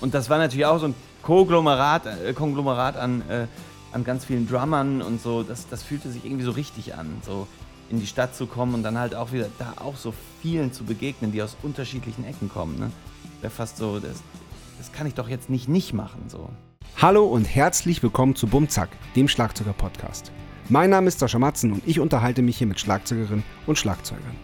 Und das war natürlich auch so ein Konglomerat, äh, Konglomerat an, äh, an ganz vielen Drummern und so. Das, das fühlte sich irgendwie so richtig an, so in die Stadt zu kommen und dann halt auch wieder da auch so vielen zu begegnen, die aus unterschiedlichen Ecken kommen. Ne? Wäre fast so, das, das kann ich doch jetzt nicht nicht machen. So. Hallo und herzlich willkommen zu Bumzack, dem Schlagzeuger-Podcast. Mein Name ist Sascha Matzen und ich unterhalte mich hier mit Schlagzeugerinnen und Schlagzeugern.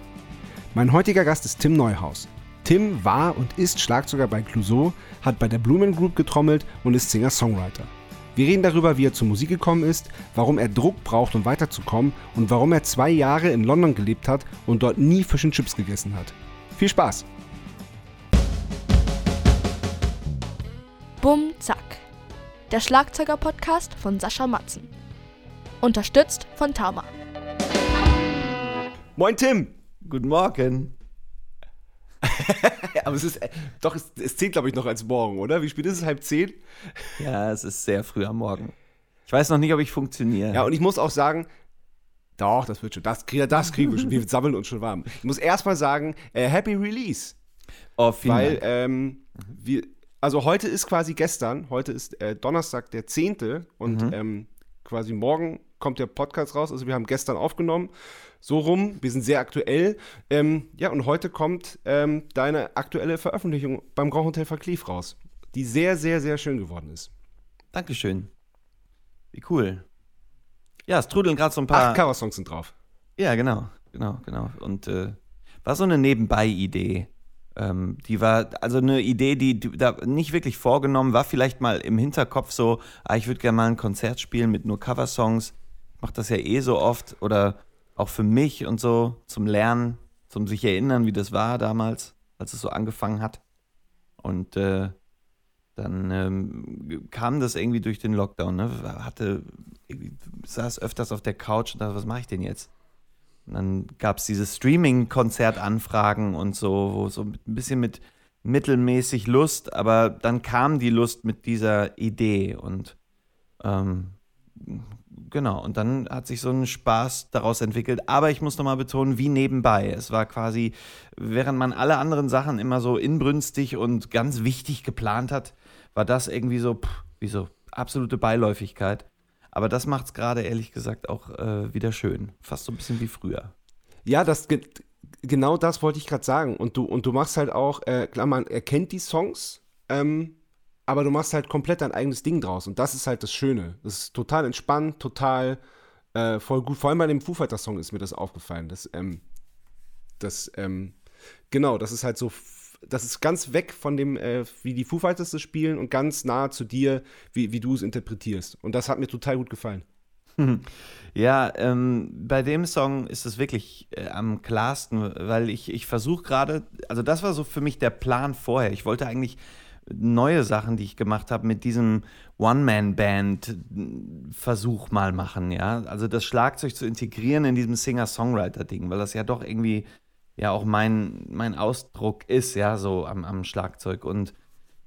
Mein heutiger Gast ist Tim Neuhaus. Tim war und ist Schlagzeuger bei Clouseau, hat bei der Blumen Group getrommelt und ist Singer-Songwriter. Wir reden darüber, wie er zur Musik gekommen ist, warum er Druck braucht, um weiterzukommen und warum er zwei Jahre in London gelebt hat und dort nie Fisch und Chips gegessen hat. Viel Spaß! Bum Zack. Der Schlagzeuger-Podcast von Sascha Matzen. Unterstützt von Tama. Moin Tim! Guten Morgen. Aber es ist doch, es, es zählt glaube ich noch als morgen, oder? Wie spät ist es? Halb zehn? Ja, es ist sehr früh am Morgen. Ich weiß noch nicht, ob ich funktioniere. Ja, und ich muss auch sagen, doch, das wird schon. Das, das kriegen wir schon. Wir sammeln uns schon warm. Ich muss erstmal sagen, äh, Happy Release. Oh, vielen Weil Dank. ähm, wir, also heute ist quasi gestern, heute ist äh, Donnerstag der 10. und Mhm. ähm, quasi morgen kommt der Podcast raus. Also wir haben gestern aufgenommen, so rum. Wir sind sehr aktuell. Ähm, ja, und heute kommt ähm, deine aktuelle Veröffentlichung beim Grand Hotel Verklief raus, die sehr, sehr, sehr schön geworden ist. Dankeschön. Wie cool. Ja, es trudeln gerade so ein paar. Acht Coversongs sind drauf. Ja, genau, genau, genau. Und äh, war so eine Nebenbei-Idee. Ähm, die war, also eine Idee, die, die da nicht wirklich vorgenommen, war vielleicht mal im Hinterkopf so, ah, ich würde gerne mal ein Konzert spielen mit nur Coversongs. Ich mache das ja eh so oft. Oder auch für mich und so, zum Lernen, zum sich erinnern, wie das war damals, als es so angefangen hat. Und äh, dann ähm, kam das irgendwie durch den Lockdown. Ne? Hatte, saß öfters auf der Couch und dachte, was mache ich denn jetzt? Und dann gab es diese Streaming-Konzertanfragen und so, wo so ein bisschen mit mittelmäßig Lust, aber dann kam die Lust mit dieser Idee und ähm, genau, und dann hat sich so ein Spaß daraus entwickelt. Aber ich muss nochmal betonen, wie nebenbei. Es war quasi, während man alle anderen Sachen immer so inbrünstig und ganz wichtig geplant hat, war das irgendwie so, pff, wie so absolute Beiläufigkeit. Aber das macht es gerade ehrlich gesagt auch äh, wieder schön. Fast so ein bisschen wie früher. Ja, das ge genau das wollte ich gerade sagen. Und du, und du machst halt auch, äh, klar, man erkennt die Songs, ähm, aber du machst halt komplett dein eigenes Ding draus. Und das ist halt das Schöne. Das ist total entspannt, total äh, voll gut. Vor allem bei dem Foo Fighters Song ist mir das aufgefallen. Das, ähm, das, ähm, genau, das ist halt so, das ist ganz weg von dem, äh, wie die Foo Fighters das spielen und ganz nah zu dir, wie, wie du es interpretierst. Und das hat mir total gut gefallen. Ja, ähm, bei dem Song ist es wirklich äh, am klarsten, weil ich, ich versuche gerade, also das war so für mich der Plan vorher. Ich wollte eigentlich neue Sachen, die ich gemacht habe, mit diesem One-Man-Band-Versuch mal machen, ja. Also das Schlagzeug zu integrieren in diesem Singer-Songwriter-Ding, weil das ja doch irgendwie ja auch mein, mein Ausdruck ist, ja, so am, am Schlagzeug. Und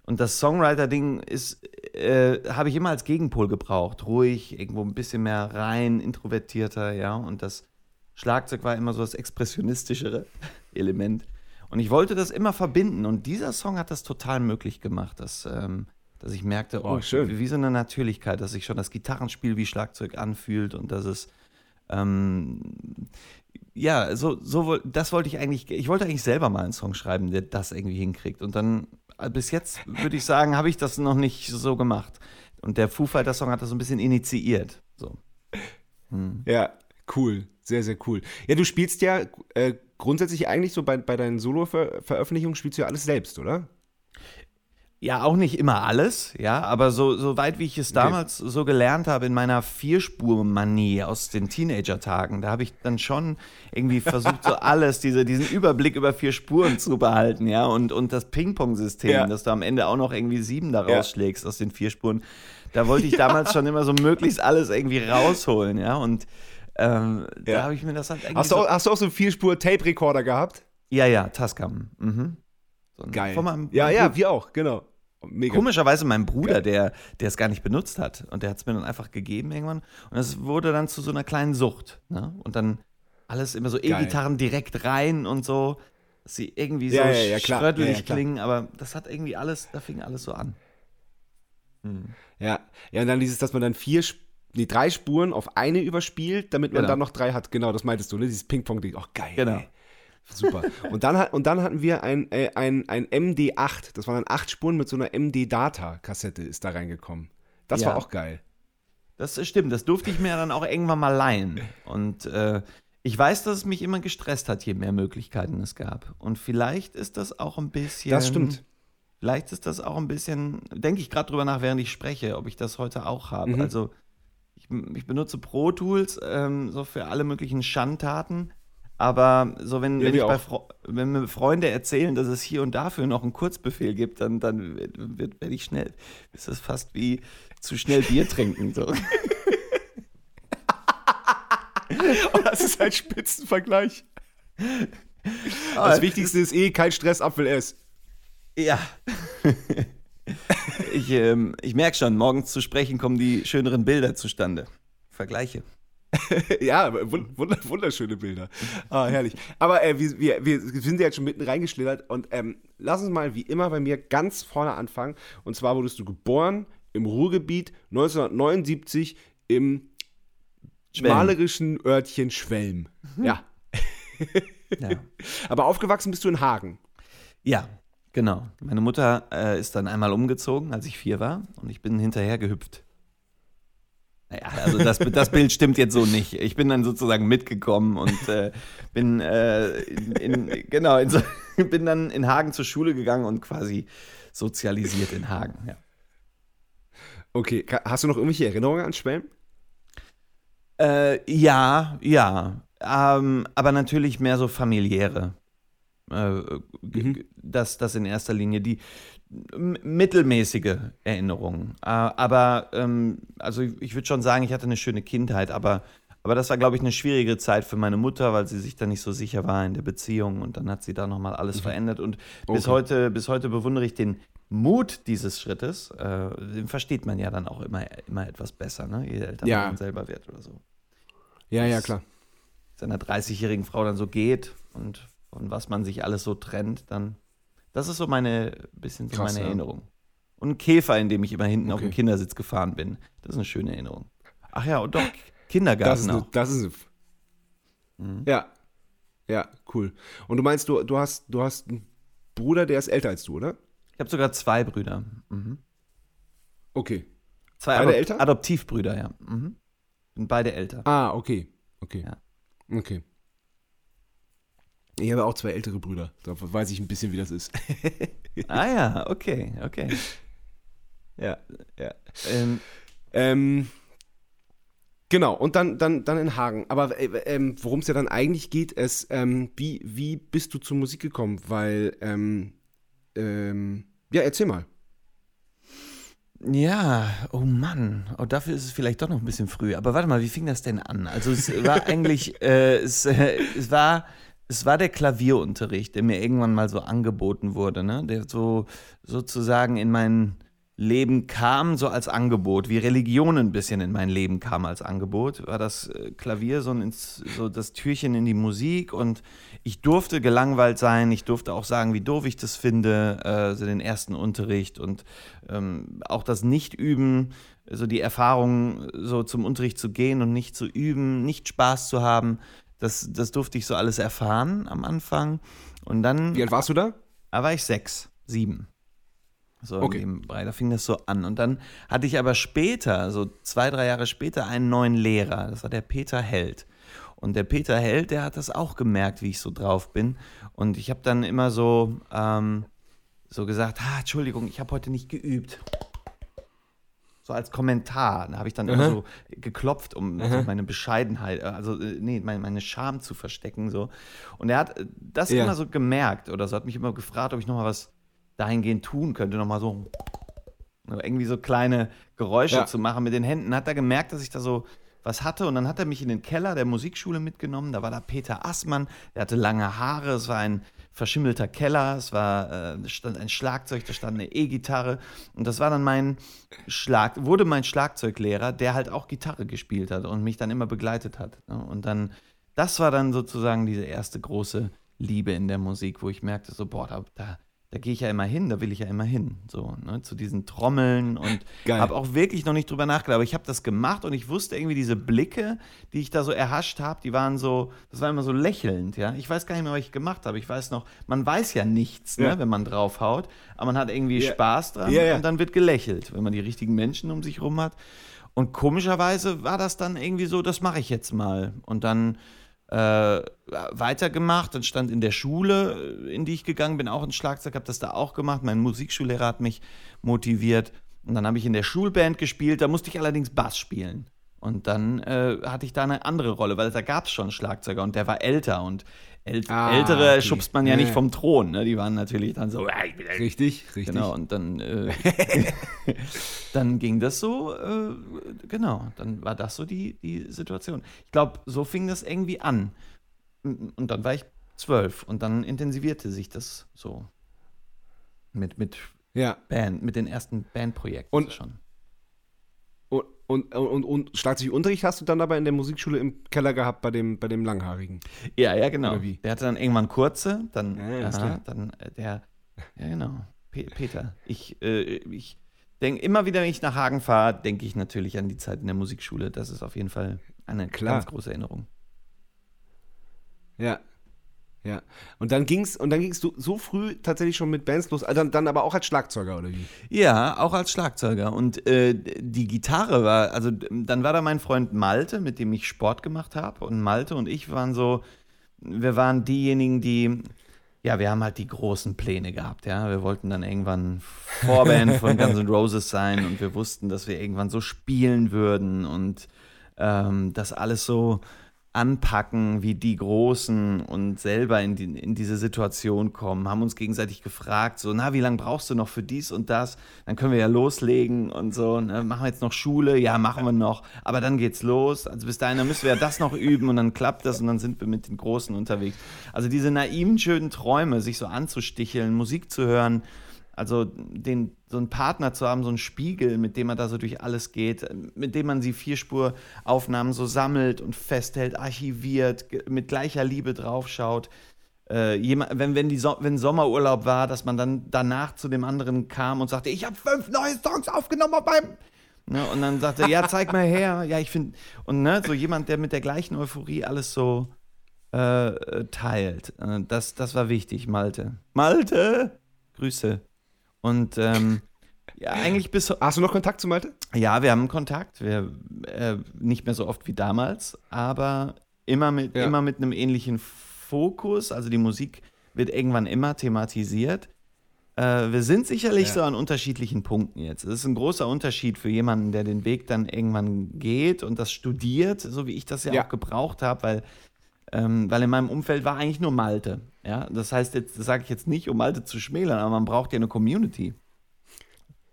und das Songwriter-Ding ist, äh, habe ich immer als Gegenpol gebraucht. Ruhig, irgendwo ein bisschen mehr rein, introvertierter, ja. Und das Schlagzeug war immer so das expressionistischere Element. Und ich wollte das immer verbinden. Und dieser Song hat das total möglich gemacht, dass, ähm, dass ich merkte, oh, Oh, schön. wie so eine Natürlichkeit, dass sich schon das Gitarrenspiel wie Schlagzeug anfühlt und dass es ähm, ja, so, so das wollte ich eigentlich, ich wollte eigentlich selber mal einen Song schreiben, der das irgendwie hinkriegt. Und dann, äh, bis jetzt würde ich sagen, habe ich das noch nicht so gemacht. Und der Foo Fighters Song hat das so ein bisschen initiiert. So. Hm. Ja, cool. Sehr, sehr cool. Ja, du spielst ja äh, grundsätzlich eigentlich so bei, bei deinen Solo-Veröffentlichungen spielst du ja alles selbst, oder? Ja, auch nicht immer alles, ja, aber so, so weit wie ich es damals so gelernt habe in meiner Vierspur-Manie aus den Teenager-Tagen, da habe ich dann schon irgendwie versucht, so alles, diese, diesen Überblick über vier Spuren zu behalten, ja, und, und das Ping-Pong-System, Ja. dass du am Ende auch noch irgendwie sieben da Ja. rausschlägst aus den vier Spuren. Da wollte ich damals schon immer so möglichst alles irgendwie rausholen, ja, und ähm, da Ja. habe ich mir das halt Hast du, so, auch, hast du auch so einen Vierspur-Tape-Recorder gehabt? Ja, ja, Tascam, mhm. So ein- Von meinem Ja, ja, wir auch, genau. Mega. Komischerweise mein Bruder, Geil. der, der es gar nicht benutzt hat. Und der hat es mir dann einfach gegeben irgendwann. Und es wurde dann zu so einer kleinen Sucht. Ne? Und dann alles immer so Geil. E-Gitarren direkt rein und so. dass sie irgendwie Ja, so ja, ja, klar. schrödelig Ja, ja, klingen, aber das hat irgendwie alles, da fing alles so an. Hm. Ja, ja, und dann dieses, dass man dann vier, Sp- nee, drei Spuren auf eine überspielt, damit man Genau. dann noch drei hat. Genau, das meintest du, ne? Dieses Ping-Pong-Ding. Auch geil. Genau. Ey. Super. Und dann, hat- und dann hatten wir ein, äh, ein, ein MD8. Das waren dann acht Spuren mit so einer MD-Data-Kassette ist da reingekommen. Das Ja. war auch geil. Das stimmt, das durfte ich mir dann auch irgendwann mal leihen. Und äh, ich weiß, dass es mich immer gestresst hat, je mehr Möglichkeiten es gab. Und vielleicht ist das auch ein bisschen. Das stimmt. Vielleicht ist das auch ein bisschen, denke ich gerade drüber nach, während ich spreche, ob ich das heute auch habe. Mhm. Also ich, ich benutze Pro Tools ähm, so für alle möglichen Schandtaten. Aber so wenn, Ja, wenn, ich bei wenn mir Freunde erzählen, dass es hier und dafür noch einen Kurzbefehl gibt, dann, dann wird, wird, werde ich schnell. Ist das fast wie zu schnell Bier trinken. So. Oh, das ist ein Spitzenvergleich. Das Wichtigste ist eh kein Stress, Apfel S. Ja. ich ähm, ich merke schon, morgens zu sprechen kommen die schöneren Bilder zustande. Vergleiche. ja, wund- wunderschöne Bilder. Ah, herrlich. Aber äh, wir, wir, wir sind ja jetzt schon mitten reingeschlittert und ähm, lass uns mal wie immer bei mir ganz vorne anfangen. Und zwar wurdest du geboren im Ruhrgebiet 1979 im Schwelm. malerischen Örtchen Schwelm. Ja. Ja. Aber aufgewachsen bist du in Hagen. ja, genau. Meine Mutter äh, ist dann einmal umgezogen, als ich vier war, und ich bin hinterher gehüpft. Naja, also das, das Bild stimmt jetzt so nicht. Ich bin dann sozusagen mitgekommen und äh, bin äh, in, in, genau in so, bin dann in Hagen zur Schule gegangen und quasi sozialisiert in Hagen. Ja. Okay, ka- hast du noch irgendwelche Erinnerungen an Schwelm? Äh, ja, ja. Ähm, aber natürlich mehr so familiäre. Äh, g- Mhm. das, das in erster Linie die mittelmäßige Erinnerungen. Äh, aber, ähm, also ich, würde schon sagen, ich hatte eine schöne Kindheit, aber, aber das war, glaube ich, eine schwierige Zeit für meine Mutter, weil sie sich da nicht so sicher war in der Beziehung und dann hat sie da nochmal alles verändert. Und bis, Okay. heute, bis heute bewundere ich den Mut dieses Schrittes. Äh, den versteht man ja dann auch immer, immer etwas besser, ne? je älter Ja. man selber wird oder so Ja, ja, Das- klar. seiner 30-jährigen Frau dann so geht und von was man sich alles so trennt, dann das ist so meine bisschen so Krass, meine ja. Erinnerung. Und ein Käfer, in dem ich immer hinten auf Okay. dem Kindersitz gefahren bin. Das ist eine schöne Erinnerung. Ach ja, und doch Das Kindergarten ist, auch. das ist Mhm. Ja. Ja, cool. Und du meinst, du, du, hast, du hast einen Bruder, der ist älter als du, oder? Ich habe sogar zwei Brüder. Mhm. Okay. Zwei Beide Adop älter? Adoptivbrüder, ja. Mhm. Sind beide älter. Ah, okay. Okay. Ja. Okay. Ich habe auch zwei ältere Brüder. Da weiß ich ein bisschen, wie das ist. Ah ja, okay, okay. ja, ja. Ähm, Ähm, genau, und dann, dann, dann in Hagen. Aber äh, ähm, worum es ja dann eigentlich geht, ist, ähm, wie, wie bist du zur Musik gekommen? Weil, ähm, ähm, ja, erzähl mal. Ja, oh Mann. Oh, dafür ist es vielleicht doch noch ein bisschen früh. Aber warte mal, wie fing das denn an? Also es war eigentlich, äh, es, äh, es war, es war der Klavierunterricht, der mir irgendwann mal so angeboten wurde, ne? Der so sozusagen in mein Leben kam, so als Angebot, wie Religion ein bisschen in mein Leben kam als Angebot, war das äh, Klavier so, ein, so das Türchen in die Musik und ich durfte gelangweilt sein, ich durfte auch sagen, wie doof ich das finde, äh, so den ersten Unterricht und ähm, auch das Nicht-Üben, so die Erfahrung, so zum Unterricht zu gehen und nicht zu üben, nicht Spaß zu haben, das, das durfte ich so alles erfahren am Anfang. Und dann Wie alt warst du da? da war ich sechs, sieben. So Okay. Bereich, da fing das so an. Und dann hatte ich aber später, so zwei, drei Jahre später, einen neuen Lehrer. Das war der Peter Held. Und der Peter Held, der hat das auch gemerkt, wie ich so drauf bin. Und ich habe dann immer so, ähm, so gesagt, ah, Entschuldigung, ich habe heute nicht geübt. So als Kommentar. Da habe ich dann immer so geklopft, um so meine Bescheidenheit, äh, also äh, nee, meine, meine Scham zu verstecken. So. Und er hat äh, das Ja. immer so gemerkt oder so, hat mich immer gefragt, ob ich noch mal was dahingehend tun könnte, noch mal so irgendwie so kleine Geräusche Ja. zu machen mit den Händen. Hat er gemerkt, dass ich da so was hatte und dann hat er mich in den Keller der Musikschule mitgenommen. Da war da Peter Assmann, der hatte lange Haare, es war ein verschimmelter Keller, es war äh, stand ein Schlagzeug, da stand eine E-Gitarre und das war dann mein Schlag, wurde mein Schlagzeuglehrer, der halt auch Gitarre gespielt hat und mich dann immer begleitet hat. Ne? Und dann, das war dann sozusagen diese erste große liebe in der Musik, wo ich merkte, so, boah, da, da, da gehe ich ja immer hin, da will ich ja immer hin, so, ne, zu diesen Trommeln und habe auch wirklich noch nicht drüber nachgedacht, aber ich habe das gemacht und ich wusste irgendwie diese Blicke, die ich da so erhascht habe, die waren so, das war immer so lächelnd, ja. Ich weiß gar nicht mehr, was ich gemacht habe. Ich weiß noch, man weiß ja nichts, ne, Ja. wenn man draufhaut, aber man hat irgendwie Ja. Spaß dran ja. und dann wird gelächelt, wenn man die richtigen Menschen um sich rum hat. Und komischerweise war das dann irgendwie so, das mache ich jetzt mal. Und dann äh, weitergemacht, dann stand in der Schule, in die ich gegangen bin, auch ein Schlagzeug, habe das da auch gemacht. Mein Musikschullehrer hat mich motiviert. Und dann habe ich in der Schulband gespielt, da musste ich allerdings Bass spielen. Und dann äh, hatte ich da eine andere Rolle, weil da gab es schon einen Schlagzeuger und der war älter und äl Ah, ältere okay. schubst man ja, Ja, nicht vom Thron, ne? die waren natürlich dann so, "Ja, ich bin der Richtig, richtig. Genau, und dann, äh, dann ging das so, äh, genau, dann war das so die, die Situation. Ich glaube, so fing das irgendwie an. Und dann war ich zwölf und dann intensivierte sich das so mit, mit Ja. Band, mit den ersten Bandprojekten Und- schon. Und, und, und, und Schlagzeugunterricht hast du dann aber in der Musikschule im Keller gehabt bei dem, bei dem Langhaarigen. Ja, ja, genau. Der hatte dann irgendwann kurze, dann, Ja, aha, dann äh, der, ja genau, Pe Peter. Ich, äh, ich denke immer wieder, wenn ich nach Hagen fahre, denke ich natürlich an die Zeit in der Musikschule. Das ist auf jeden Fall eine Klar. ganz große Erinnerung. Ja. Ja. Und dann ging's, und dann ging's du so früh tatsächlich schon mit Bands los, also dann, dann aber auch als Schlagzeuger, oder wie? Ja, auch als Schlagzeuger. Und äh, die Gitarre war, also dann war da mein Freund Malte, mit dem ich Sport gemacht habe. Und Malte und ich waren so, wir waren diejenigen, die, ja, wir haben halt die großen Pläne gehabt, ja. Wir wollten dann irgendwann Vorband von Guns N' Roses sein und wir wussten, dass wir irgendwann so spielen würden und ähm, das alles so anpacken wie die Großen und selber in, die, in diese Situation kommen, haben uns gegenseitig gefragt, so, na, wie lange brauchst du noch für dies und das? Dann können wir ja loslegen und so, ne? machen wir jetzt noch Schule? Ja, machen wir noch, aber dann geht's los. Also bis dahin, müssen wir ja das noch üben und dann klappt das und dann sind wir mit den Großen unterwegs. Also diese naiven, schönen Träume, sich so anzusticheln, Musik zu hören, also den, so einen Partner zu haben, so einen Spiegel, mit dem man da so durch alles geht, mit dem man die Vierspuraufnahmen so sammelt und festhält, archiviert, mit gleicher Liebe draufschaut. Äh, jemand, wenn, wenn, die so wenn Sommerurlaub war, dass man dann danach zu dem anderen kam und sagte, ich habe fünf neue Songs aufgenommen auf meinem Ne, und dann sagte er, ja, zeig mal her. Ja, ich finde, und ne, so jemand, der mit der gleichen Euphorie alles so äh, äh, teilt. Äh, das, das war wichtig, Malte. Malte! Grüße. Und ähm, ja, eigentlich bis. Hast du noch Kontakt zu Malte? Ja, wir haben Kontakt. Wir, äh, nicht mehr so oft wie damals, aber immer mit, Ja. immer mit einem ähnlichen Fokus. Also die Musik wird irgendwann immer thematisiert. Äh, wir sind sicherlich Ja. so an unterschiedlichen Punkten jetzt. Es ist ein großer Unterschied für jemanden, der den Weg dann irgendwann geht und das studiert, so wie ich das ja, Ja. auch gebraucht habe, weil, ähm, weil in meinem Umfeld war eigentlich nur Malte. Ja? Das heißt, jetzt, das sage ich jetzt nicht, um Malte zu schmälern, aber man braucht ja eine Community.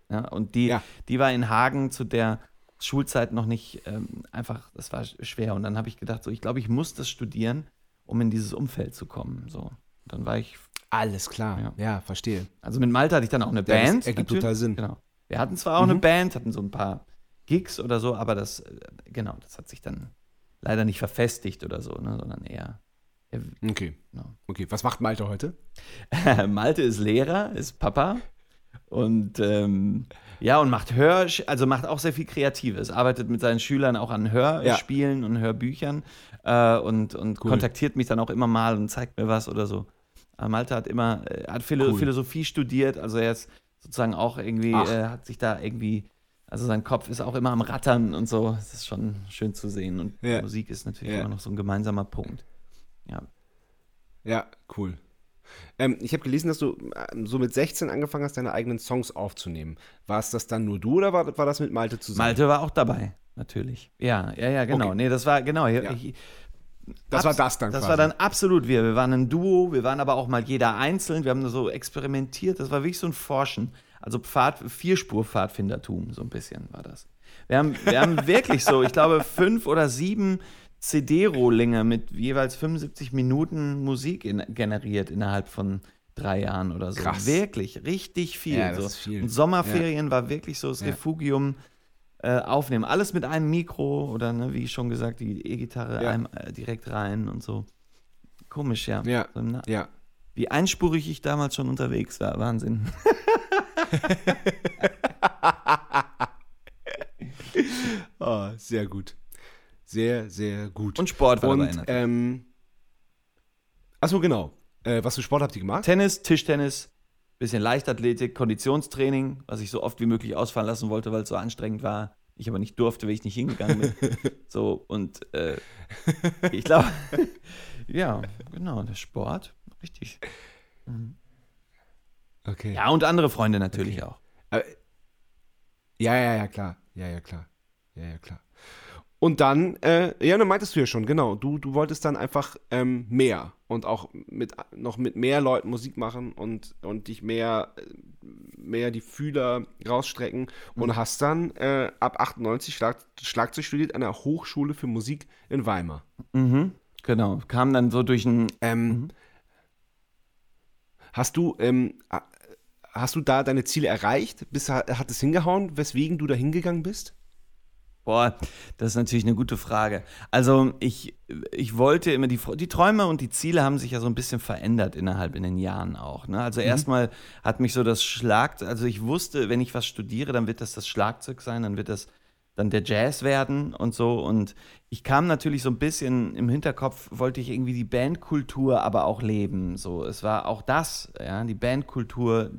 Ja? Und die, Ja. die war in Hagen zu der Schulzeit noch nicht ähm, einfach, das war schwer. Und dann habe ich gedacht, so, ich glaube, ich muss das studieren, um in dieses Umfeld zu kommen. So. Dann war ich Alles klar. Ja. Ja, verstehe. also mit Malte hatte ich dann auch eine Ja, das Band. ergibt natürlich. total Sinn. Genau. Wir hatten zwar auch eine Mhm. Band, hatten so ein paar Gigs oder so, aber das, äh, genau, das hat sich dann leider nicht verfestigt oder so, ne, sondern eher. Okay. genau. Okay. Was macht Malte heute? Malte ist Lehrer, ist Papa und ähm, ja, und macht Hör, also macht auch sehr viel Kreatives, arbeitet mit seinen Schülern auch an Hörspielen und Hörbüchern äh, und, und Cool. kontaktiert mich dann auch immer mal und zeigt mir was oder so. Aber Malte hat immer, äh, hat Philo Cool. Philosophie studiert, also er ist sozusagen auch irgendwie, äh, hat sich da irgendwie, also sein Kopf ist auch immer am Rattern und so. Das ist schon schön zu sehen. Und Ja. Musik ist natürlich Ja. immer noch so ein gemeinsamer Punkt. Ja. Ja, cool. Ähm, ich habe gelesen, dass du ähm, so mit 16 angefangen hast, deine eigenen Songs aufzunehmen. War es das dann nur du oder war, war das mit Malte zusammen? Malte war auch dabei, natürlich. Ja, ja, ja, genau. Okay. Nee, das war, genau. Ja. Ich, Das war das dann Das quasi. war dann absolut wir. Wir waren ein Duo, wir waren aber auch mal jeder einzeln. Wir haben so experimentiert. Das war wirklich so ein Forschen. Also Pfad, Vierspur-Pfadfindertum, so ein bisschen war das. Wir haben, wir haben wirklich so, ich glaube, fünf oder sieben CD-Rohlinge mit jeweils 75 Minuten Musik in, generiert innerhalb von drei Jahren oder so. Krass. Wirklich, richtig viel. Ja, das so. ist viel. Und Sommerferien war wirklich so das Ja. Refugium äh, aufnehmen. Alles mit einem Mikro oder, ne, wie schon gesagt, die E-Gitarre Ja. einem, äh, direkt rein und so. Komisch, ja. Ja. So Na- Ja. Wie einspurig ich damals schon unterwegs war. Wahnsinn. Oh, sehr gut. Sehr, sehr gut. Und Sport war dabei Und, natürlich. ähm, achso, genau. Äh, was für Sport habt ihr gemacht? Tennis, Tischtennis, bisschen Leichtathletik, Konditionstraining, was ich so oft wie möglich ausfallen lassen wollte, weil es so anstrengend war. Ich aber nicht durfte, weil ich nicht hingegangen bin. so, und äh, ich glaube, ja, genau, der Sport, richtig. Okay. Ja, und andere Freunde natürlich Okay. auch. Ja, ja, ja, klar. Ja, ja, klar. Ja, ja, klar. Und dann, äh, ja, dann meintest du ja schon, genau, du, du wolltest dann einfach ähm, mehr und auch mit, noch mit mehr Leuten Musik machen und, und dich mehr, äh, mehr die Fühler rausstrecken und hast dann äh, ab 98 Schlag, Schlagzeug studiert an der Hochschule für Musik in Weimar. Mhm, genau, kam dann so durch ein, Ähm, Hast du, ähm, hast du da deine Ziele erreicht? Bis, hat es hingehauen, weswegen du da hingegangen bist? Boah, das ist natürlich eine gute Frage. Also ich, ich wollte immer, die, die Träume und die Ziele haben sich ja so ein bisschen verändert innerhalb in den Jahren auch. Ne? Also erstmal hat mich so das Schlagzeug, also ich wusste, wenn ich was studiere, dann wird das das Schlagzeug sein, dann wird das dann der Jazz werden und so. Und ich kam natürlich so ein bisschen im Hinterkopf, wollte ich irgendwie die Bandkultur aber auch leben. So, es war auch das, ja, die Bandkultur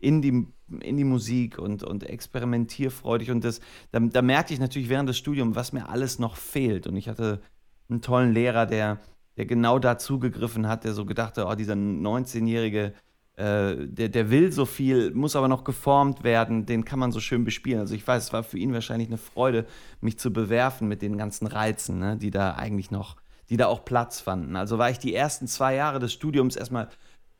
in die, in die Musik und, und experimentierfreudig. Und das, da, da merkte ich natürlich während des Studiums, was mir alles noch fehlt. Und ich hatte einen tollen Lehrer, der, der genau da zugegriffen hat, der so gedachte, oh, dieser 19-jährige, äh, der, der will so viel, muss aber noch geformt werden, den kann man so schön bespielen. Also ich weiß, es war für ihn wahrscheinlich eine Freude, mich zu bewerfen mit den ganzen Reizen, ne, die da eigentlich noch, die da auch Platz fanden. Also war ich die ersten zwei Jahre des Studiums erstmal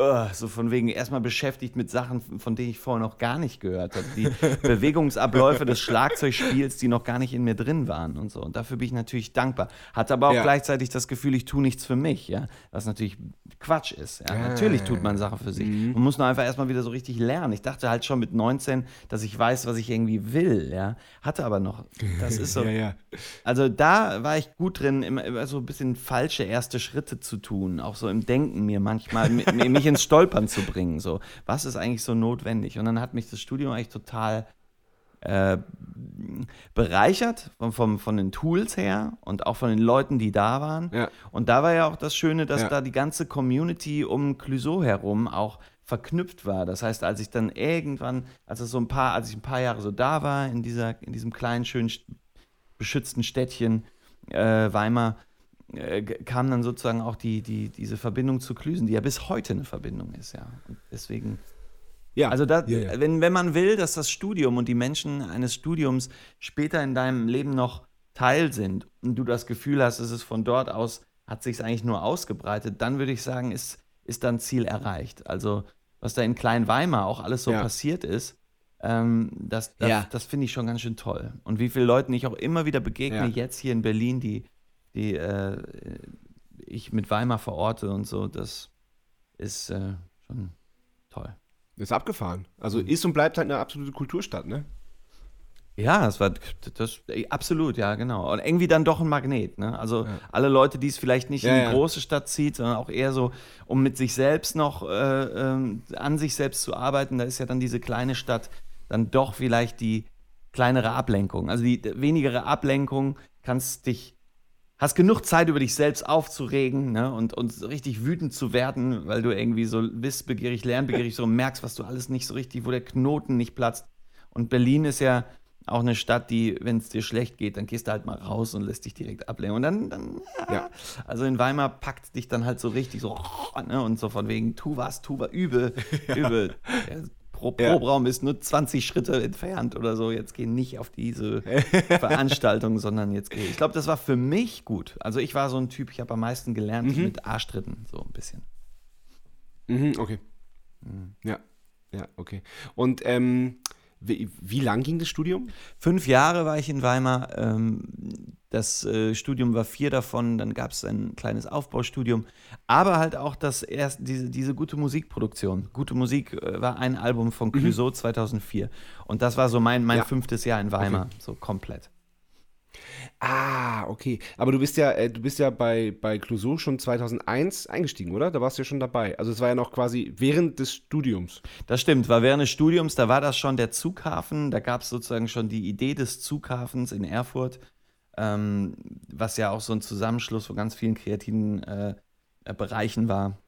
uh, so von wegen erstmal beschäftigt mit Sachen, von denen ich vorher noch gar nicht gehört habe. Die Bewegungsabläufe des Schlagzeugspiels, die noch gar nicht in mir drin waren und so. Und dafür bin ich natürlich dankbar. Hatte aber auch Ja. gleichzeitig das Gefühl, ich tue nichts für mich, ja. Was natürlich Quatsch ist. Ja. Ja, Natürlich tut man Sachen für sich. Man muss nur einfach erstmal wieder so richtig lernen. Ich dachte halt schon mit 19, dass ich weiß, was ich irgendwie will, ja. Hatte aber noch. Das ist so. Ja, ja. Also da war ich gut drin, immer, immer so ein bisschen falsche erste Schritte zu tun, auch so im Denken mir manchmal, mi- mi- mich ins Stolpern zu bringen. So, was ist eigentlich so notwendig? Und dann hat mich das Studium eigentlich total äh, bereichert, von, vom, von den Tools her und auch von den Leuten, die da waren. Ja. Und da war ja auch das Schöne, dass Ja. da die ganze Community um Clouseau herum auch verknüpft war. Das heißt, als ich dann irgendwann, als es so ein paar, als ich ein paar Jahre so da war, in dieser, in diesem kleinen, schönen, beschützten Städtchen äh, Weimar, äh, kam dann sozusagen auch die, die, diese Verbindung zu Klüsen, die ja bis heute eine Verbindung ist, ja. Und deswegen Ja. also da, ja, ja. Wenn, wenn man will, dass das Studium und die Menschen eines Studiums später in deinem Leben noch Teil sind und du das Gefühl hast, es ist von dort aus, hat sich eigentlich nur ausgebreitet, dann würde ich sagen, ist, ist dann Ziel erreicht. Also was da in Klein-Weimar auch alles so Ja. passiert ist, ähm, das, das, Ja. das finde ich schon ganz schön toll. Und wie viele Leuten ich auch immer wieder begegne, Ja. jetzt hier in Berlin, die, die äh, ich mit Weimar verorte und so, das ist äh, schon toll. ist abgefahren. Also Mhm. ist und bleibt halt eine absolute Kulturstadt, ne? Ja, das war das absolut, ja, genau. Und irgendwie dann doch ein Magnet, ne? Also Ja. alle Leute, die es vielleicht nicht Ja, in die ja. große Stadt zieht, sondern auch eher so, um mit sich selbst noch äh, ähm, an sich selbst zu arbeiten, da ist ja dann diese kleine Stadt dann doch vielleicht die kleinere Ablenkung. Also die wenigere Ablenkung kannst dich hast genug Zeit, über dich selbst aufzuregen ne? und, und so richtig wütend zu werden, weil du irgendwie so wissbegierig, lernbegierig so merkst, was du alles nicht so richtig, wo der Knoten nicht platzt. Und Berlin ist ja auch eine Stadt, die, wenn es dir schlecht geht, dann gehst du halt mal raus und lässt dich direkt ablenken. Und dann, dann ja. Ja. Also in Weimar packt dich dann halt so richtig so, ne? und so von wegen, tu was, tu was, übe, übe. Pro Ja. Probraum ist nur 20 Schritte entfernt oder so. Jetzt geh nicht auf diese Veranstaltung, sondern jetzt geh. Ich glaube, das war für mich gut. Also ich war so ein Typ, ich habe am meisten gelernt Mhm. mit Arschtritten, so ein bisschen. Mhm, okay. Ja, ja, okay. Und ähm, wie, wie lang ging das Studium? Fünf Jahre war ich in Weimar. Ähm, das äh, Studium war vier davon. Dann gab es ein kleines Aufbaustudium. Aber halt auch das erst, diese, diese gute Musikproduktion. Gute Musik äh, war ein Album von Clouseau 2004. Und das war so mein, mein Ja. fünftes Jahr in Weimar. So komplett. Ah, okay. Aber du bist ja, äh, du bist ja bei, bei Clouseau schon 2001 eingestiegen, oder? Da warst du ja schon dabei. Also es war ja noch quasi während des Studiums. Das stimmt, war während des Studiums, da war das schon der Zughafen, da gab es sozusagen schon die Idee des Zughafens in Erfurt, ähm, was ja auch so ein Zusammenschluss von ganz vielen kreativen äh, Bereichen war.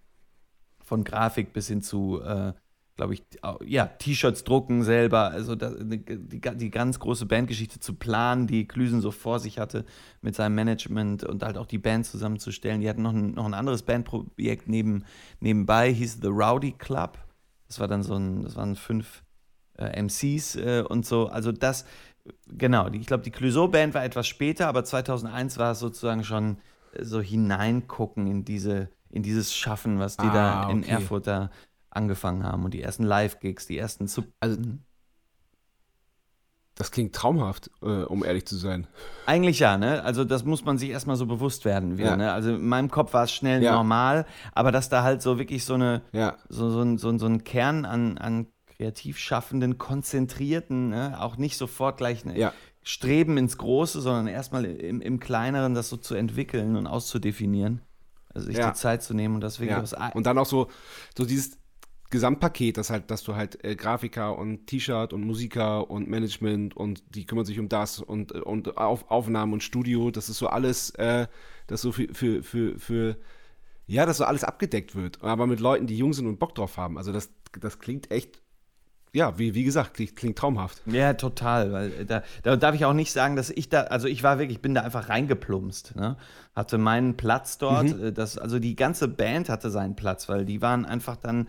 Von Grafik bis hin zu äh, glaube ich, ja, T-Shirts drucken selber, also das, die, die, ganz große Bandgeschichte zu planen, die Klüsen so vor sich hatte mit seinem Management und halt auch die Band zusammenzustellen. Die hatten noch ein, noch ein anderes Bandprojekt neben, nebenbei, hieß The Rowdy Club. Das war dann so ein, das waren fünf äh, MCs äh, und so. Also das, genau, ich glaube, die Clouseau-Band war etwas später, aber 2001 war es sozusagen schon äh, so hineingucken in diese in dieses Schaffen, was die ah, da in okay. Erfurt da angefangen haben und die ersten Live-Gigs, die ersten Sub Also, das klingt traumhaft, äh, um ehrlich zu sein. Eigentlich ja, ne? Also das muss man sich erstmal so bewusst werden wieder, ja. ne? Also in meinem Kopf war es schnell ja. normal, aber dass da halt so wirklich so eine, ja. so, so, so, so ein Kern an, an kreativ schaffenden, konzentrierten, ne? auch nicht sofort gleich ne? Streben ins Große, sondern erstmal im, im Kleineren das so zu entwickeln und auszudefinieren. Also sich die Zeit zu nehmen und das wirklich aus Und dann auch so, so dieses, Gesamtpaket, das halt, dass du halt äh, Grafiker und T-Shirt und Musiker und Management und die kümmern sich um das und, und Auf, Aufnahmen und Studio, das ist so alles, äh, das so für, für, für, für, ja, dass so alles abgedeckt wird, aber mit Leuten, die jung sind und Bock drauf haben. Also das, das klingt echt ja, wie, wie gesagt, klingt, klingt, traumhaft. Ja, total. Weil äh, da, da, darf ich auch nicht sagen, dass ich da, also ich war wirklich, bin da einfach reingeplumpst. Ne? Hatte meinen Platz dort. Mhm. Äh, das, also die ganze Band hatte seinen Platz, weil die waren einfach dann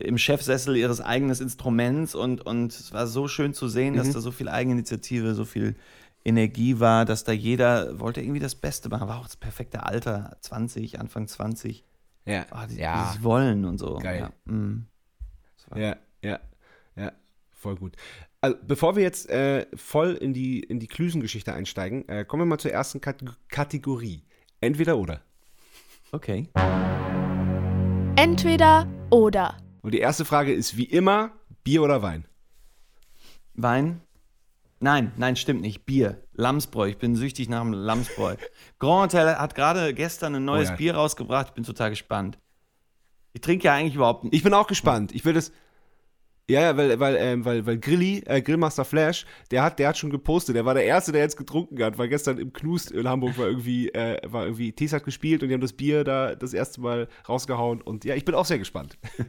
im Chefsessel ihres eigenen Instruments und, und es war so schön zu sehen, dass mhm. da so viel Eigeninitiative, so viel Energie war, dass da jeder wollte irgendwie das Beste machen. War auch das perfekte Alter, 20, Anfang 20. Ja. Oh, die, ja. Die wollen und so. Geil. Ja, mm. ja, ja, ja, voll gut. Also, bevor wir jetzt äh, voll in die, in die Klüsengeschichte einsteigen, äh, kommen wir mal zur ersten Kat Kategorie. Entweder oder. Okay. Entweder oder. Und die erste Frage ist wie immer: Bier oder Wein? Wein? Nein, nein, stimmt nicht. Bier. Lamsbräu. Ich bin süchtig nach dem Lamsbräu. Grand Hotel hat gerade gestern ein neues oh ja. Bier rausgebracht. Ich bin total gespannt. Ich trinke ja eigentlich überhaupt nicht. Ich bin auch gespannt. Ich will das. Ja, ja, weil, weil, ähm, weil, weil Grilli, äh, Grillmaster Flash, der hat, der hat schon gepostet. Der war der Erste, der jetzt getrunken hat, weil gestern im Knust in Hamburg war irgendwie, äh, war irgendwie, Tees hat gespielt und die haben das Bier da das erste Mal rausgehauen. Und ja, ich bin auch sehr gespannt.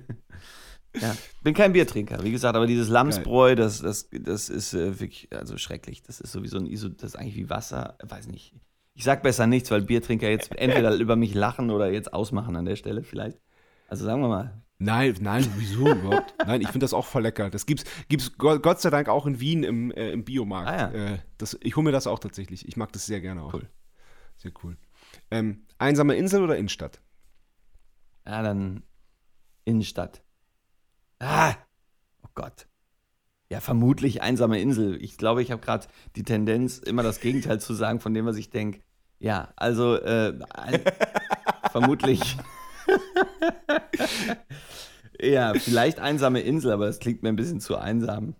Ja, bin kein Biertrinker, wie gesagt, aber dieses Lamsbräu, das, das, das ist äh, wirklich also schrecklich. Das ist sowieso ein ISO, das ist eigentlich wie Wasser, weiß nicht. Ich sag besser nichts, weil Biertrinker jetzt entweder über mich lachen oder jetzt ausmachen an der Stelle vielleicht. Also sagen wir mal. Nein, nein, wieso überhaupt? Nein, ich finde das auch voll lecker. Das gibt's, gibt's Gott sei Dank auch in Wien im, äh, im Biomarkt. Ah, ja. äh, das, ich hole mir das auch tatsächlich. Ich mag das sehr gerne auch. Cool. Sehr cool. Ähm, einsame Insel oder Innenstadt? Ja, dann Innenstadt. Ah, oh Gott. Ja, vermutlich einsame Insel. Ich glaube, ich habe gerade die Tendenz, immer das Gegenteil zu sagen von dem, was ich denke. Ja, also äh, vermutlich. ja, vielleicht einsame Insel, aber das klingt mir ein bisschen zu einsam.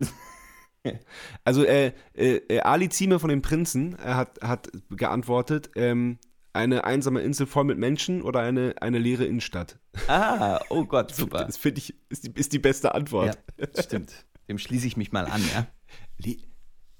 also äh, äh, Ali Zieme von den Prinzen hat, hat geantwortet, ähm, eine einsame Insel voll mit Menschen oder eine, eine leere Innenstadt? Ah, oh Gott, super. Das finde ich, ist die, ist die beste Antwort. Ja, stimmt. Dem schließe ich mich mal an, ja. Le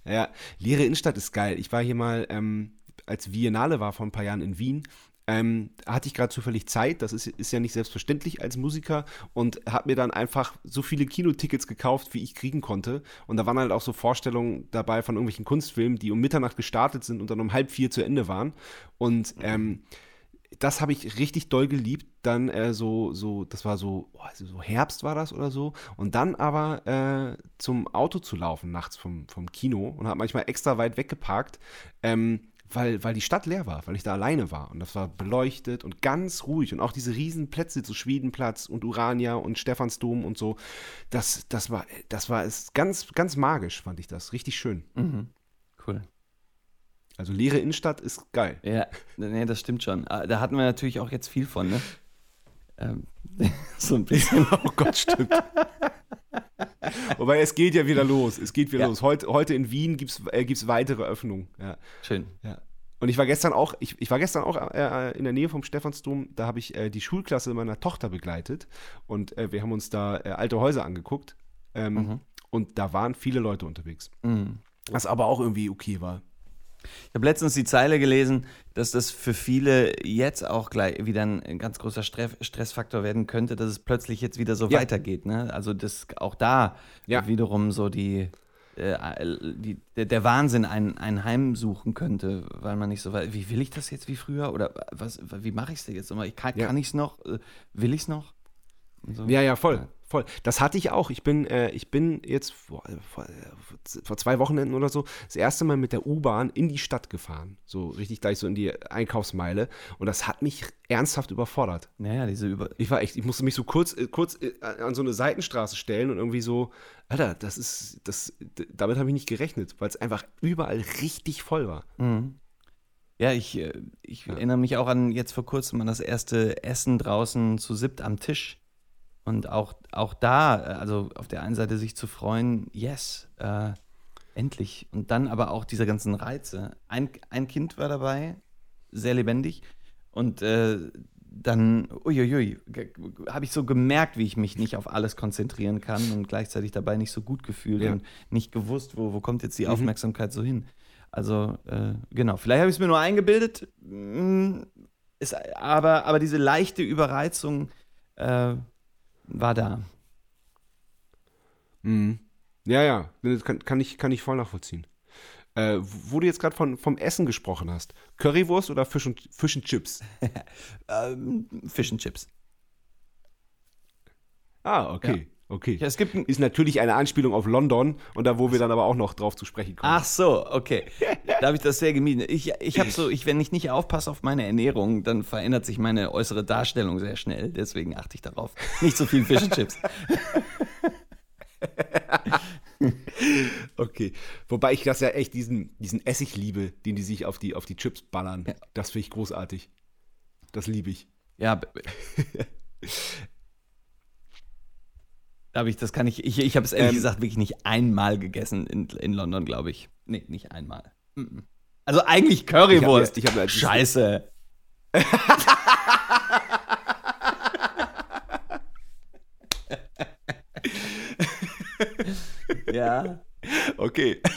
ja, leere Innenstadt ist geil. Ich war hier mal, ähm, als Viennale war vor ein paar Jahren in Wien ähm, hatte ich gerade zufällig Zeit, das ist, ist, ja nicht selbstverständlich als Musiker und habe mir dann einfach so viele Kinotickets gekauft, wie ich kriegen konnte. Und da waren halt auch so Vorstellungen dabei von irgendwelchen Kunstfilmen, die um Mitternacht gestartet sind und dann um halb vier zu Ende waren. Und ähm, das habe ich richtig doll geliebt. Dann äh, so, so, das war so, oh, so Herbst war das oder so. Und dann aber äh, zum Auto zu laufen nachts vom, vom Kino und habe manchmal extra weit weggeparkt. Ähm, weil, weil die Stadt leer war, weil ich da alleine war. Und das war beleuchtet und ganz ruhig. Und auch diese riesen Plätze, so Schwedenplatz und Urania und Stephansdom und so, das, das war, das war ist ganz, ganz magisch, fand ich das. Richtig schön. Mhm. Cool. Also leere Innenstadt ist geil. Ja, nee, das stimmt schon. Ah, da hatten wir natürlich auch jetzt viel von, ne? Ähm, so ein bisschen. Oh Gott, stimmt. Wobei es geht ja wieder los. Es geht wieder Ja. los. Heute, heute in Wien gibt es äh, gibt's weitere Öffnungen. Ja. Schön. Ja. Und ich war gestern auch, ich, ich war gestern auch äh, in der Nähe vom Stephansdom, da habe ich äh, die Schulklasse meiner Tochter begleitet und äh, wir haben uns da äh, alte Häuser angeguckt ähm, Mhm. und da waren viele Leute unterwegs. Mhm. Was aber auch irgendwie okay war. Ich habe letztens die Zeile gelesen, dass das für viele jetzt auch gleich wieder ein ganz großer Stre Stressfaktor werden könnte, dass es plötzlich jetzt wieder so Ja. weitergeht. Ne? Also dass auch da Ja. wiederum so die, äh, die der, Wahnsinn einen, einen heimsuchen könnte, weil man nicht so weiß, wie will ich das jetzt wie früher oder was, wie mache ich es jetzt immer? Ich kann, Ja. kann ich es noch? Äh, Will ich es noch? So. Ja, ja, voll. Voll. Das hatte ich auch. Ich bin, äh, ich bin jetzt vor, vor, vor zwei Wochenenden oder so das erste Mal mit der U-Bahn in die Stadt gefahren. So richtig gleich so in die Einkaufsmeile. Und das hat mich ernsthaft überfordert. Naja, diese Über Ich war echt, ich musste mich so kurz, äh, kurz äh, an so eine Seitenstraße stellen und irgendwie so, Alter, das ist, das, damit habe ich nicht gerechnet, weil es einfach überall richtig voll war. Mhm. Ja, ich, äh, ich Ja. erinnere mich auch an jetzt vor kurzem an das erste Essen draußen zu siebt am Tisch. Und auch, auch da, äh, also auf der einen Seite sich zu freuen, yes, äh, endlich. Und dann aber auch diese ganzen Reize. Ein, ein Kind war dabei, sehr lebendig. Und äh, dann, uiuiui, habe ich so gemerkt, wie ich mich nicht auf alles konzentrieren kann und gleichzeitig dabei nicht so gut gefühlt Ja. und nicht gewusst, wo, wo kommt jetzt die Mhm. Aufmerksamkeit so hin. Also, äh, genau, vielleicht habe ich es mir nur eingebildet, mm, ist, aber, aber diese leichte Überreizung äh, war da. Mhm. Ja, ja, das kann, kann, ich, kann ich voll nachvollziehen. Äh, wo du jetzt gerade von, vom Essen gesprochen hast, Currywurst oder Fisch und, Fisch und Chips? Ähm, Fish and Chips. Ah, okay, okay. Ja, es gibt Ist natürlich eine Anspielung auf London und da, wo wir dann aber auch noch drauf zu sprechen kommen. Ach so, okay. Da habe ich das sehr gemieden. Ich, ich habe so, ich, wenn ich nicht aufpasse auf meine Ernährung, dann verändert sich meine äußere Darstellung sehr schnell. Deswegen achte ich darauf. Nicht so viel Fish Chips. Okay. Wobei ich das ja echt diesen, diesen Essig liebe, den die sich auf die, auf die Chips ballern. Ja. Das finde ich großartig. Das liebe ich. Ja. b- Da habe ich, das kann ich, ich, ich habe es ehrlich Ähm. gesagt wirklich nicht einmal gegessen in, in London, glaube ich. Nee, nicht einmal. Mhm. Also eigentlich Currywurst. Ich hab ich hab Scheiße. ja. Okay.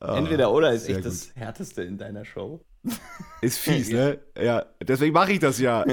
Entweder oder ist sehr echt das Härteste in deiner Show. Ist fies, ne? Ja, deswegen mache ich das ja.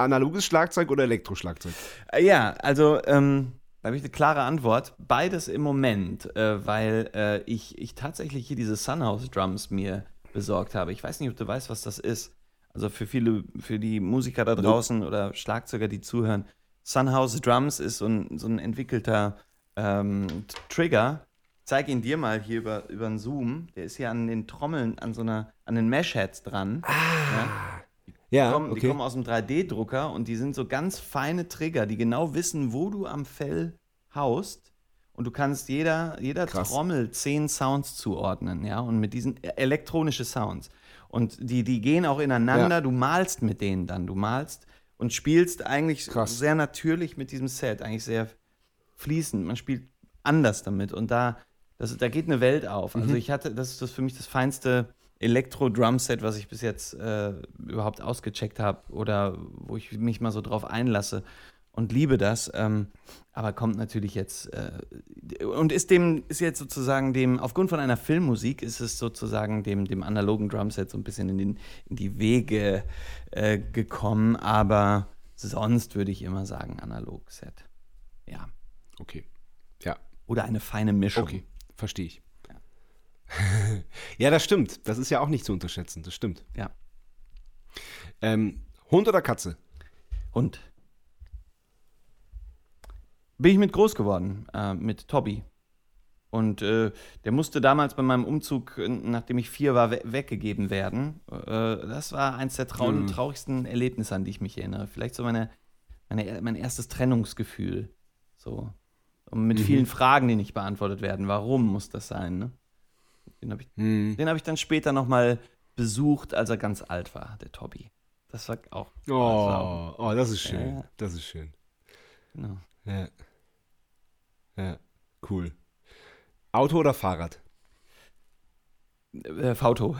Analoges Schlagzeug oder Elektroschlagzeug? Äh, Ja, also ähm, da habe ich eine klare Antwort. Beides im Moment, äh, weil äh, ich, ich tatsächlich hier diese Sunhouse Drums mir besorgt habe. Ich weiß nicht, ob du weißt, was das ist. Also für viele, für die Musiker da draußen oder Schlagzeuger, die zuhören, Sunhouse Drums ist so ein, so ein entwickelter ähm, Trigger. Ich zeige ihn dir mal hier über, über einen Zoom. Der ist hier an den Trommeln, an so einer, an den Mesh-Heads dran. Ja? Ja, Die kommen, die okay. kommen aus dem 3D-Drucker und die sind so ganz feine Trigger, die genau wissen, wo du am Fell haust. Und du kannst jeder, jeder Krass. Trommel zehn Sounds zuordnen, ja, und mit diesen e- elektronische Sounds. Und die, die gehen auch ineinander, Ja. du malst mit denen dann, du malst und spielst eigentlich Krass. sehr natürlich mit diesem Set, eigentlich sehr fließend. Man spielt anders damit und da, das, da geht eine Welt auf. Mhm. Also ich hatte, das ist das für mich das feinste Elektro-Drum-Set, was ich bis jetzt äh, überhaupt ausgecheckt habe oder wo ich mich mal so drauf einlasse und liebe das. Ähm, aber kommt natürlich jetzt äh, und ist dem, ist jetzt sozusagen dem, aufgrund von einer Filmmusik ist es sozusagen dem, dem analogen Drumset so ein bisschen in, den, in die Wege äh, gekommen, aber sonst würde ich immer sagen Analog-Set. Ja. Okay. Ja, Oder eine feine Mischung. okay. Verstehe ich. Ja. das stimmt. Das ist ja auch nicht zu unterschätzen. Das stimmt. Ja. Ähm, Hund oder Katze? Hund. Bin ich mit groß geworden, äh, mit Tobi. Und äh, der musste damals bei meinem Umzug, äh, nachdem ich vier war, we weggegeben werden. Äh, das war eins der trau Mhm. traurigsten Erlebnisse, an die ich mich erinnere. Vielleicht so meine, meine, mein erstes Trennungsgefühl. So. Und mit Mhm. vielen Fragen, die nicht beantwortet werden. Warum muss das sein? Ne? Den habe ich Hm. den habe ich dann später nochmal besucht, als er ganz alt war, der Tobi. Das war auch. Oh, auch, oh das ist schön. Ja. Das ist schön. genau. Ja. Ja, cool. Auto oder Fahrrad? Äh, Fauto.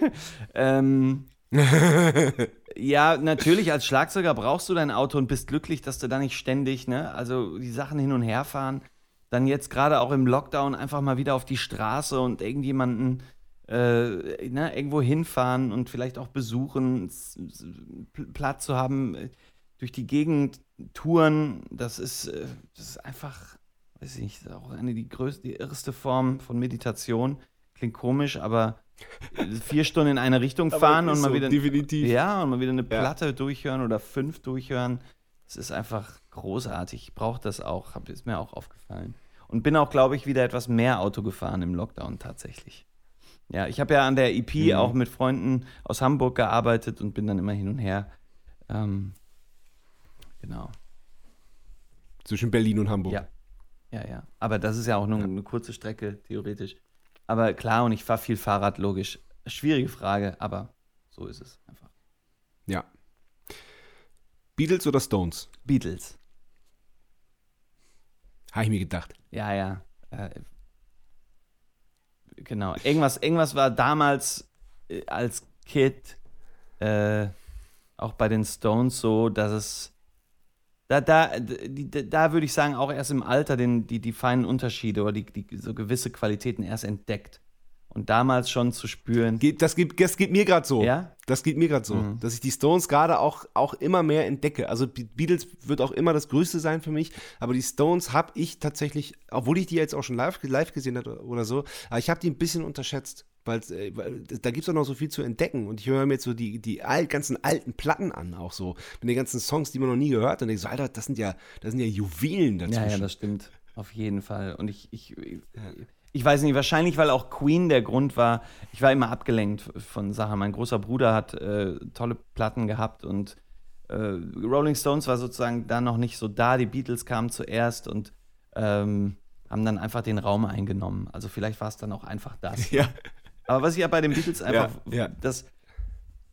ähm, ja, natürlich, als Schlagzeuger brauchst du dein Auto und bist glücklich, dass du da nicht ständig, ne, also die Sachen hin und her fahren. Dann jetzt gerade auch im Lockdown einfach mal wieder auf die Straße und irgendjemanden äh, ne, irgendwo hinfahren und vielleicht auch besuchen, Platz zu haben, äh, durch die Gegend touren, das ist, äh, das ist einfach, weiß ich nicht, auch eine die größte, die irrste Form von Meditation. Klingt komisch, aber vier Stunden in eine Richtung fahren und mal wieder Definitiv. ja, und mal wieder eine Ja. Platte durchhören oder fünf durchhören. Das ist einfach großartig. Ich brauche das auch, ist mir auch aufgefallen. Und bin auch, glaube ich, wieder etwas mehr Auto gefahren im Lockdown tatsächlich. Ja, ich habe ja an der EP Mhm. auch mit Freunden aus Hamburg gearbeitet und bin dann immer hin und her. Ähm, genau. Zwischen Berlin und Hamburg. Ja. Ja, ja. Aber das ist ja auch nur eine kurze Strecke, theoretisch. Aber klar, und ich fahre viel Fahrrad, logisch. Schwierige Frage, aber so ist es einfach. ja. Beatles oder Stones? Beatles. Habe ich mir gedacht. Ja, ja. Äh, genau. Irgendwas, irgendwas war damals äh, als Kid äh, auch bei den Stones so, dass es da, da, da, da würde ich sagen, auch erst im Alter den, die, die feinen Unterschiede oder die, die so gewisse Qualitäten erst entdeckt. Und damals schon zu spüren. Das, geht, das geht mir gerade so. Ja? Das geht mir gerade so. Mhm. Dass ich die Stones gerade auch, auch immer mehr entdecke. Also Be- Beatles wird auch immer das Größte sein für mich. Aber die Stones habe ich tatsächlich, obwohl ich die jetzt auch schon live, live gesehen habe oder so, aber ich habe die ein bisschen unterschätzt. Weil, äh, weil da gibt es auch noch so viel zu entdecken. Und ich höre mir jetzt so die, die alt, ganzen alten Platten an, auch so. Mit den ganzen Songs, die man noch nie gehört hat. Und ich so, Alter, das sind ja, das sind ja Juwelen dazwischen. Ja, ja, das stimmt. Auf jeden Fall. Und ich, ich, ich weiß nicht, wahrscheinlich, weil auch Queen der Grund war, ich war immer abgelenkt von Sachen. Mein großer Bruder hat äh, tolle Platten gehabt und äh, Rolling Stones war sozusagen da noch nicht so da. Die Beatles kamen zuerst und ähm, haben dann einfach den Raum eingenommen. Also vielleicht war es dann auch einfach das. ja. Aber was ich ja bei den Beatles einfach, Ja, ja. das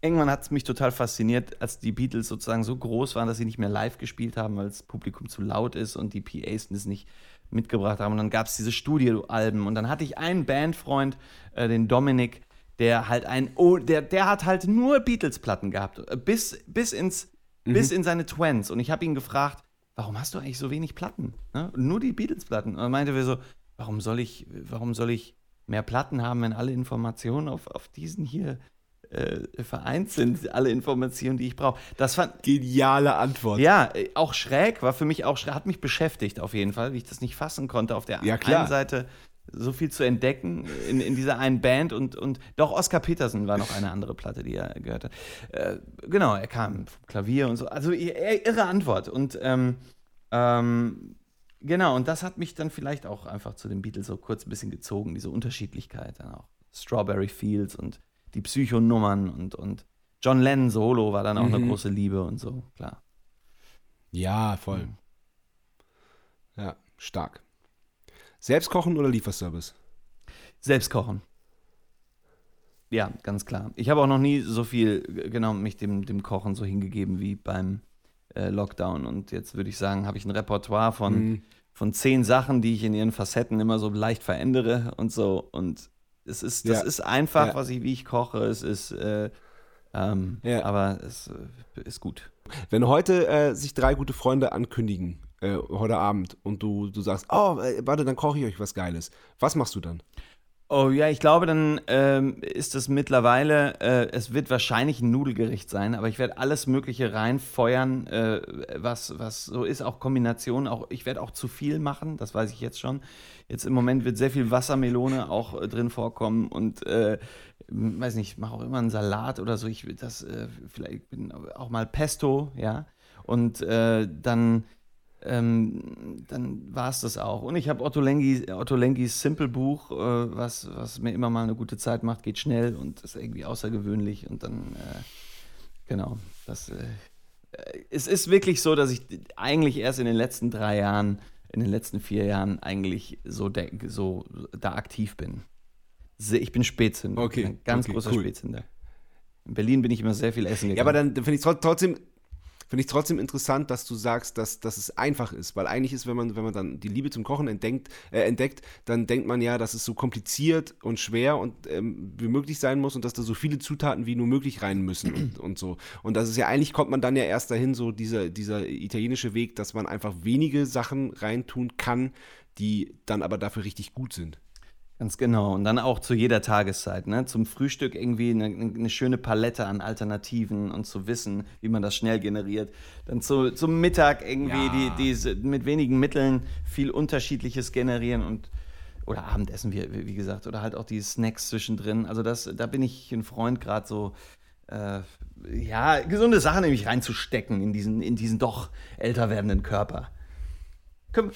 irgendwann hat es mich total fasziniert, als die Beatles sozusagen so groß waren, dass sie nicht mehr live gespielt haben, weil das Publikum zu laut ist und die PAs das nicht mitgebracht haben. Und dann gab es diese Studioalben und dann hatte ich einen Bandfreund, äh, den Dominik, der halt ein, oh, der, der hat halt nur Beatles-Platten gehabt, äh, bis, bis ins, bis in seine Twents. Und ich habe ihn gefragt, warum hast du eigentlich so wenig Platten? Ne? Nur die Beatles-Platten. Und er meinte wir so, warum soll ich, warum soll ich mehr Platten haben, wenn alle Informationen auf, auf diesen hier äh, vereint sind, alle Informationen, die ich brauche. Das fand, Geniale Antwort. ja, äh, auch schräg, war für mich auch schräg, hat mich beschäftigt auf jeden Fall, wie ich das nicht fassen konnte, auf der Ja, einen Seite so viel zu entdecken in, in dieser einen Band und, und doch Oscar Peterson war noch eine andere Platte, die er gehört hat. Äh, genau, er kam vom Klavier und so. Also ir- irre Antwort. Und ähm, ähm, genau, und das hat mich dann vielleicht auch einfach zu den Beatles so kurz ein bisschen gezogen, diese Unterschiedlichkeit dann auch. Strawberry Fields und die Psychonummern und, und John Lennon Solo war dann auch eine Mhm. große Liebe und so, klar. Ja, voll. Mhm. Ja, stark. Selbst kochen oder Lieferservice? Selbst kochen. Ja, ganz klar. Ich habe auch noch nie so viel, genau, mich dem, dem Kochen so hingegeben wie beim äh, Lockdown. Und jetzt würde ich sagen, habe ich ein Repertoire von, Mhm. von zehn Sachen, die ich in ihren Facetten immer so leicht verändere und so. Und es ist, das Ja. ist einfach, Ja. was ich, wie ich koche. Es ist, äh, ähm, Ja. aber es äh, ist gut. Wenn heute äh, sich drei gute Freunde ankündigen, äh, heute Abend, und du, du sagst, oh, äh, warte, dann koche ich euch was Geiles. Was machst du dann? Oh ja, ich glaube, dann ähm, ist es mittlerweile, äh, es wird wahrscheinlich ein Nudelgericht sein, aber ich werde alles Mögliche reinfeuern, äh, was, was so ist, auch Kombinationen. Auch, ich werde auch zu viel machen, das weiß ich jetzt schon. Jetzt im Moment wird sehr viel Wassermelone auch äh, drin vorkommen und äh, weiß nicht, ich mache auch immer einen Salat oder so. Ich will das äh, vielleicht auch mal Pesto, ja. Und äh, dann ähm, dann war es das auch. Und ich habe Otto, Lengi, Otto Lengis Simple Buch, äh, was, was mir immer mal eine gute Zeit macht, geht schnell und ist irgendwie außergewöhnlich. Und dann, äh, genau, das, äh, äh, es ist wirklich so, dass ich eigentlich erst in den letzten drei Jahren, in den letzten vier Jahren eigentlich so, de- so da aktiv bin. Ich bin Spätzünder. Okay, Ein ganz okay, großer cool. Spätzünder. In Berlin bin ich immer sehr viel essen gegangen. Ja, aber dann finde ich es trotzdem, finde ich trotzdem interessant, dass du sagst, dass, dass es einfach ist. Weil eigentlich ist, wenn man, wenn man dann die Liebe zum Kochen entdeckt, äh, entdeckt, dann denkt man ja, dass es so kompliziert und schwer und ähm, wie möglich sein muss und dass da so viele Zutaten wie nur möglich rein müssen und, und so. Und das ist ja eigentlich kommt man dann ja erst dahin, so dieser, dieser italienische Weg, dass man einfach wenige Sachen reintun kann, die dann aber dafür richtig gut sind. Ganz genau. Und dann auch zu jeder Tageszeit. Ne? Zum Frühstück irgendwie eine, eine, schöne Palette an Alternativen und zu wissen, wie man das schnell generiert. Dann zu, zum Mittag irgendwie ja. die, diese, mit wenigen Mitteln viel Unterschiedliches generieren und oder Abendessen, wie, wie gesagt, oder halt auch die Snacks zwischendrin. Also das, da bin ich ein Freund gerade so, äh, ja, gesunde Sachen nämlich reinzustecken in diesen, in diesen doch älter werdenden Körper. Können,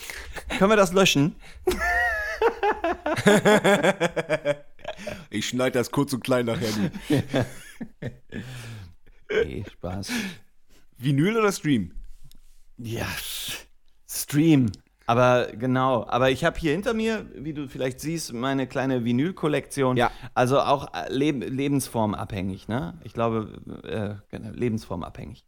können wir das löschen? ich schneide das kurz und klein nachher. nee, Spaß. Vinyl oder Stream? Ja, Stream. Aber genau, aber ich habe hier hinter mir, wie du vielleicht siehst, meine kleine Vinyl-Kollektion. Ja. Also auch äh, Leb lebensformabhängig, ne? Ich glaube, äh, genau, lebensformabhängig.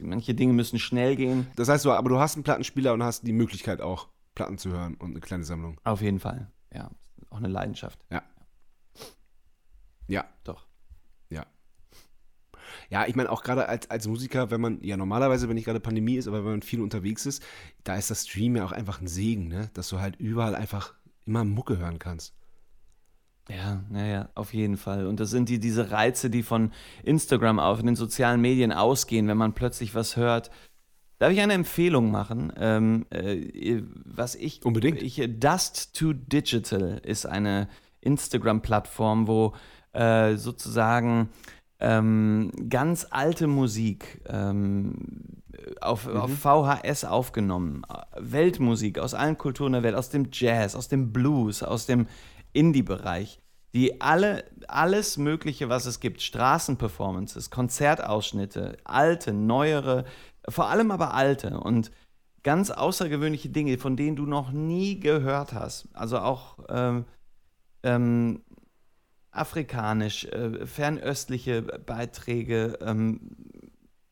Manche Dinge müssen schnell gehen. Das heißt, du, aber du hast einen Plattenspieler und hast die Möglichkeit auch, Platten zu hören und eine kleine Sammlung. Auf jeden Fall ja, auch eine Leidenschaft. Ja. Ja. Doch. Ja. Ja, ich meine auch gerade als, als Musiker, wenn man, ja normalerweise, wenn nicht gerade Pandemie ist, aber wenn man viel unterwegs ist, da ist das Stream ja auch einfach ein Segen, ne? Dass du halt überall einfach immer Mucke hören kannst. Ja, naja, auf jeden Fall. Und das sind die, diese Reize, die von Instagram auf, in den sozialen Medien ausgehen, wenn man plötzlich was hört, Darf ich eine Empfehlung machen? Ähm, äh, was ich. Unbedingt. Ich, Dust to Digital ist eine Instagram-Plattform, wo äh, sozusagen ähm, ganz alte Musik ähm, auf, mhm. auf VHS aufgenommen, Weltmusik aus allen Kulturen der Welt, aus dem Jazz, aus dem Blues, aus dem Indie-Bereich, die alle, alles Mögliche, was es gibt, Straßenperformances, Konzertausschnitte, alte, neuere vor allem aber alte und ganz außergewöhnliche Dinge, von denen du noch nie gehört hast. Also auch ähm, ähm, afrikanisch, äh, fernöstliche Beiträge, ähm,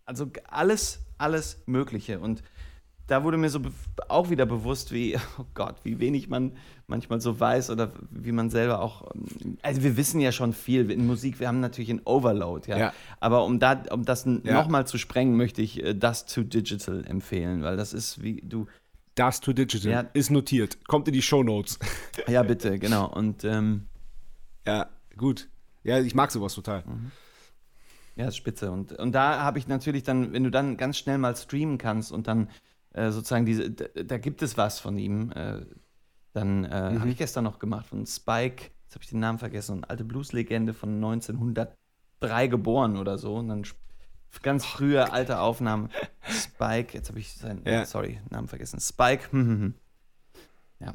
also alles, alles Mögliche. Und da wurde mir so auch wieder bewusst, wie, oh Gott, wie wenig man manchmal so weiß oder wie man selber auch, also wir wissen ja schon viel in Musik, wir haben natürlich einen Overload, ja. ja. Aber um, da, um das ja. nochmal zu sprengen, möchte ich äh, das to Digital empfehlen, weil das ist wie du. Das to Digital ja. ist notiert. Kommt in die Show Notes. ja, bitte, genau. Und ähm, ja, gut. Ja, ich mag sowas total. Mhm. Ja, ist spitze. Und, und da habe ich natürlich dann, wenn du dann ganz schnell mal streamen kannst und dann äh, sozusagen diese, da, da, gibt es was von ihm. Äh, dann äh, mhm. habe ich gestern noch gemacht von Spike, jetzt habe ich den Namen vergessen, eine alte Blueslegende von 1903 geboren oder so. Und dann ganz oh, frühe alte Aufnahmen. Spike, jetzt habe ich seinen, ja. sorry, Namen vergessen. Spike, hm, hm, hm. ja.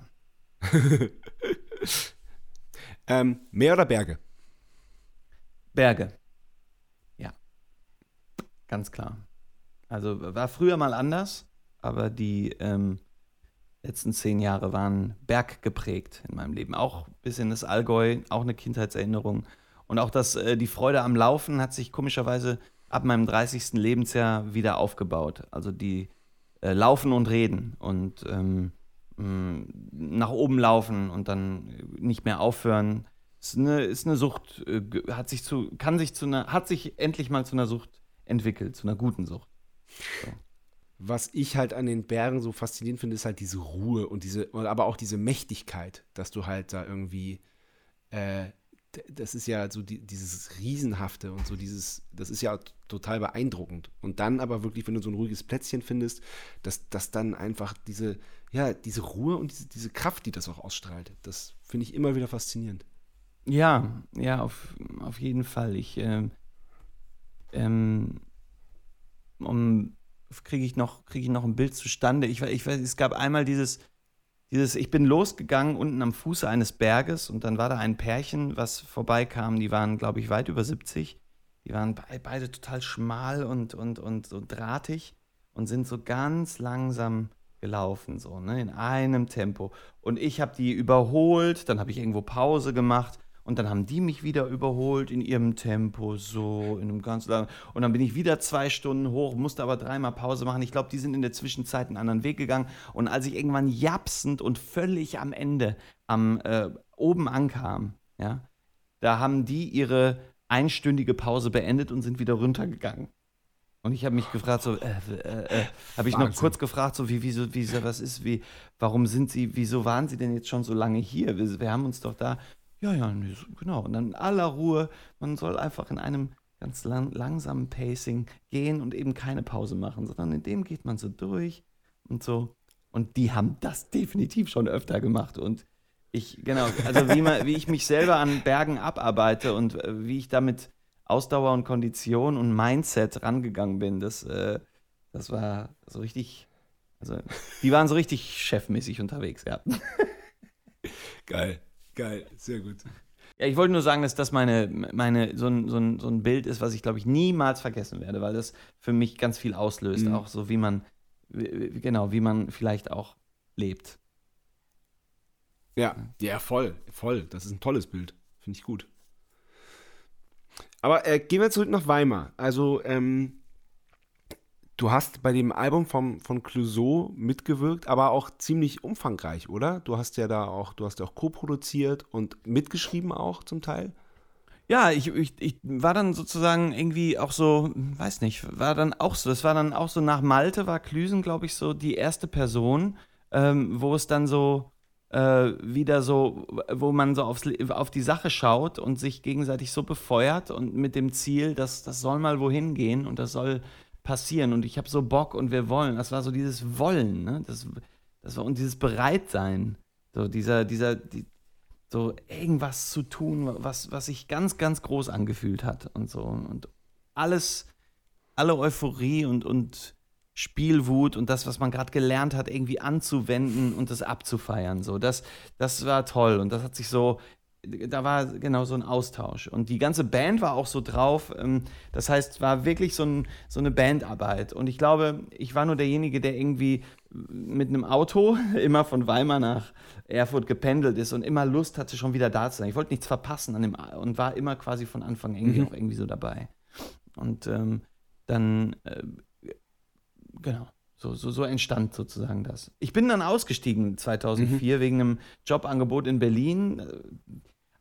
ähm, Meer oder Berge? Berge. Ja. Ganz klar. Also war früher mal anders aber die ähm, letzten zehn Jahre waren berggeprägt in meinem Leben. Auch bis in das Allgäu, auch eine Kindheitserinnerung. Und auch das, äh, die Freude am Laufen hat sich komischerweise ab meinem 30. Lebensjahr wieder aufgebaut. Also die äh, Laufen und Reden und ähm, mh, nach oben laufen und dann nicht mehr aufhören. Ist eine, ist eine Sucht, äh, hat sich zu, kann sich zu einer, hat sich endlich mal zu einer Sucht entwickelt, zu einer guten Sucht. So was ich halt an den Bergen so faszinierend finde, ist halt diese Ruhe und diese, aber auch diese Mächtigkeit, dass du halt da irgendwie, äh, das ist ja so die, dieses Riesenhafte und so dieses, das ist ja total beeindruckend. Und dann aber wirklich, wenn du so ein ruhiges Plätzchen findest, dass, dass dann einfach diese, ja, diese Ruhe und diese, diese Kraft, die das auch ausstrahlt, das finde ich immer wieder faszinierend. Ja, ja, auf, auf jeden Fall. Ich, äh, ähm, um kriege ich, noch, krieg ich noch ein Bild zustande. Ich, ich weiß, es gab einmal dieses, dieses, ich bin losgegangen unten am Fuße eines Berges und dann war da ein Pärchen, was vorbeikam. Die waren, glaube ich, weit über 70. Die waren be beide total schmal und, und, und so drahtig und sind so ganz langsam gelaufen, so, ne, in einem Tempo. Und ich habe die überholt, dann habe ich irgendwo Pause gemacht und dann haben die mich wieder überholt in ihrem Tempo, so in einem ganz langen. Und dann bin ich wieder zwei Stunden hoch, musste aber dreimal Pause machen. Ich glaube, die sind in der Zwischenzeit einen anderen Weg gegangen. Und als ich irgendwann japsend und völlig am Ende am äh, oben ankam, ja, da haben die ihre einstündige Pause beendet und sind wieder runtergegangen. Und ich habe mich gefragt, so, äh, äh, äh, habe ich noch kurz gefragt, so, wie, wieso, wie, was ist, wie, warum sind Sie, wieso waren Sie denn jetzt schon so lange hier? Wir, wir haben uns doch da, ja, ja, genau. Und dann in aller Ruhe, man soll einfach in einem ganz lang, langsamen Pacing gehen und eben keine Pause machen, sondern in dem geht man so durch und so. Und die haben das definitiv schon öfter gemacht. Und ich, genau, also wie, man, wie ich mich selber an Bergen abarbeite und äh, wie ich damit Ausdauer und Kondition und Mindset rangegangen bin, das, äh, das war so richtig, also die waren so richtig chefmäßig unterwegs, ja. Geil, geil, sehr gut. Ja, ich wollte nur sagen, dass das meine, meine, so, ein, so, ein, so ein Bild ist, was ich, glaube ich, niemals vergessen werde, weil das für mich ganz viel auslöst, mhm. auch so wie man, genau, wie man vielleicht auch lebt. Ja, ja, voll, voll. Das ist ein tolles Bild. Finde ich gut. Aber äh, gehen wir zurück nach Weimar. Also, ähm, du hast bei dem Album vom, von Clouseau mitgewirkt, aber auch ziemlich umfangreich, oder? Du hast ja da auch, du hast ja auch co-produziert und mitgeschrieben auch zum Teil. Ja, ich, ich, ich war dann sozusagen irgendwie auch so, weiß nicht, war dann auch so, das war dann auch so nach Malte, war Klüsen, glaube ich, so die erste Person, ähm, wo es dann so, äh, wieder so, wo man so aufs, auf die Sache schaut und sich gegenseitig so befeuert und mit dem Ziel, dass das soll mal wohin gehen und das soll passieren und ich habe so Bock und wir wollen. Das war so dieses Wollen, ne? Das, das war und dieses Bereitsein, so dieser, dieser, die, so irgendwas zu tun, was, was sich ganz, ganz groß angefühlt hat und so und alles, alle Euphorie und, und Spielwut und das, was man gerade gelernt hat, irgendwie anzuwenden und das abzufeiern. So, das, das war toll und das hat sich so, da war genau so ein Austausch. Und die ganze Band war auch so drauf. Ähm, das heißt, war wirklich so, ein, so eine Bandarbeit. Und ich glaube, ich war nur derjenige, der irgendwie mit einem Auto immer von Weimar nach Erfurt gependelt ist und immer Lust hatte, schon wieder da zu sein. Ich wollte nichts verpassen an dem und war immer quasi von Anfang irgendwie mhm. auch irgendwie so dabei. Und ähm, dann äh, Genau. So, so, so entstand sozusagen das. Ich bin dann ausgestiegen 2004 mhm. wegen einem Jobangebot in Berlin.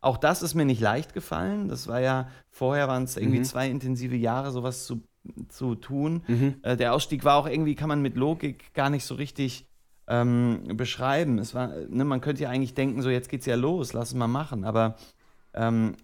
Auch das ist mir nicht leicht gefallen. Das war ja, vorher waren es irgendwie mhm. zwei intensive Jahre, sowas zu, zu tun. Mhm. Äh, der Ausstieg war auch irgendwie, kann man mit Logik gar nicht so richtig ähm, beschreiben. Es war, ne, man könnte ja eigentlich denken, so jetzt geht's ja los, lass es mal machen. Aber ähm,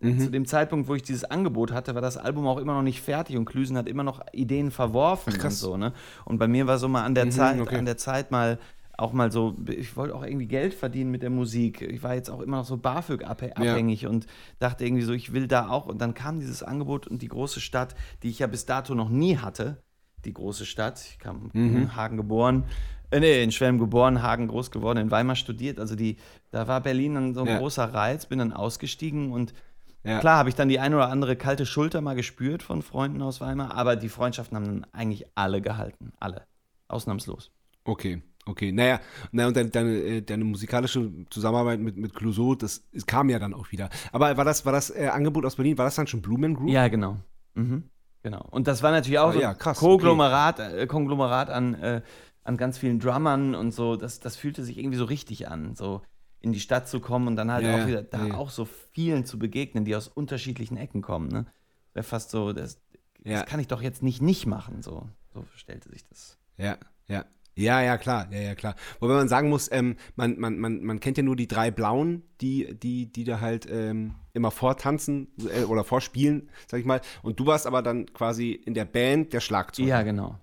Mhm. Zu dem Zeitpunkt, wo ich dieses Angebot hatte, war das Album auch immer noch nicht fertig und Klüsen hat immer noch Ideen verworfen Ach, und so, ne? Und bei mir war so mal an der mhm, Zeit, okay. an der Zeit mal auch mal so, ich wollte auch irgendwie Geld verdienen mit der Musik. Ich war jetzt auch immer noch so BAföG abhängig ja. und dachte irgendwie so, ich will da auch. Und dann kam dieses Angebot und die große Stadt, die ich ja bis dato noch nie hatte, die große Stadt, ich kam mhm. in Hagen geboren, äh, nee, in Schwelm geboren, Hagen groß geworden, in Weimar studiert. Also die, da war Berlin dann so ein ja. großer Reiz, bin dann ausgestiegen und ja. Klar habe ich dann die ein oder andere kalte Schulter mal gespürt von Freunden aus Weimar, aber die Freundschaften haben dann eigentlich alle gehalten. Alle. Ausnahmslos. Okay. Okay, naja, naja und deine, deine, äh, deine musikalische Zusammenarbeit mit, mit Clouseau, das, kam ja dann auch wieder. Aber war das, war das äh, Angebot aus Berlin, war das dann schon Blumen Group? Ja, genau. Mhm. Genau. Und das war natürlich auch ah, so ja, krass, Konglomerat, okay. äh, Konglomerat an, äh, an ganz vielen Drummern und so. Das, das fühlte sich irgendwie so richtig an. So, in die Stadt zu kommen und dann halt ja, auch wieder da ja. auch so vielen zu begegnen, die aus unterschiedlichen Ecken kommen. Ne? Wäre fast so, das, das kann ich doch jetzt nicht nicht machen. So, so stellte sich das. Ja, ja. Ja, ja, klar, ja, ja, klar. Wobei man sagen muss, ähm, man, man, man, man kennt ja nur die drei Blauen, die, die, die da halt ähm, immer vortanzen äh, oder vorspielen, sag ich mal. Und du warst aber dann quasi in der Band der Schlagzeuger. Ja, genau.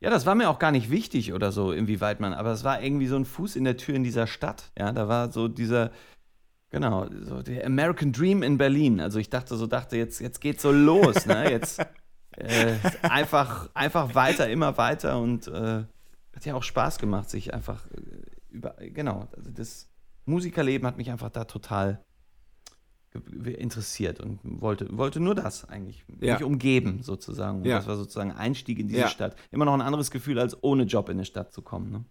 Ja, das war mir auch gar nicht wichtig oder so, inwieweit man, aber es war irgendwie so ein Fuß in der Tür in dieser Stadt. Ja, da war so dieser, genau, so der American Dream in Berlin. Also ich dachte so, dachte, jetzt, jetzt geht's so los, ne? Jetzt äh, einfach, einfach weiter, immer weiter und äh, hat ja auch Spaß gemacht, sich einfach äh, über, genau, also das Musikerleben hat mich einfach da total interessiert und wollte, wollte nur das eigentlich. Ja. Mich umgeben sozusagen. Und ja. das war sozusagen Einstieg in diese ja. Stadt. Immer noch ein anderes Gefühl, als ohne Job in eine Stadt zu kommen. Ne?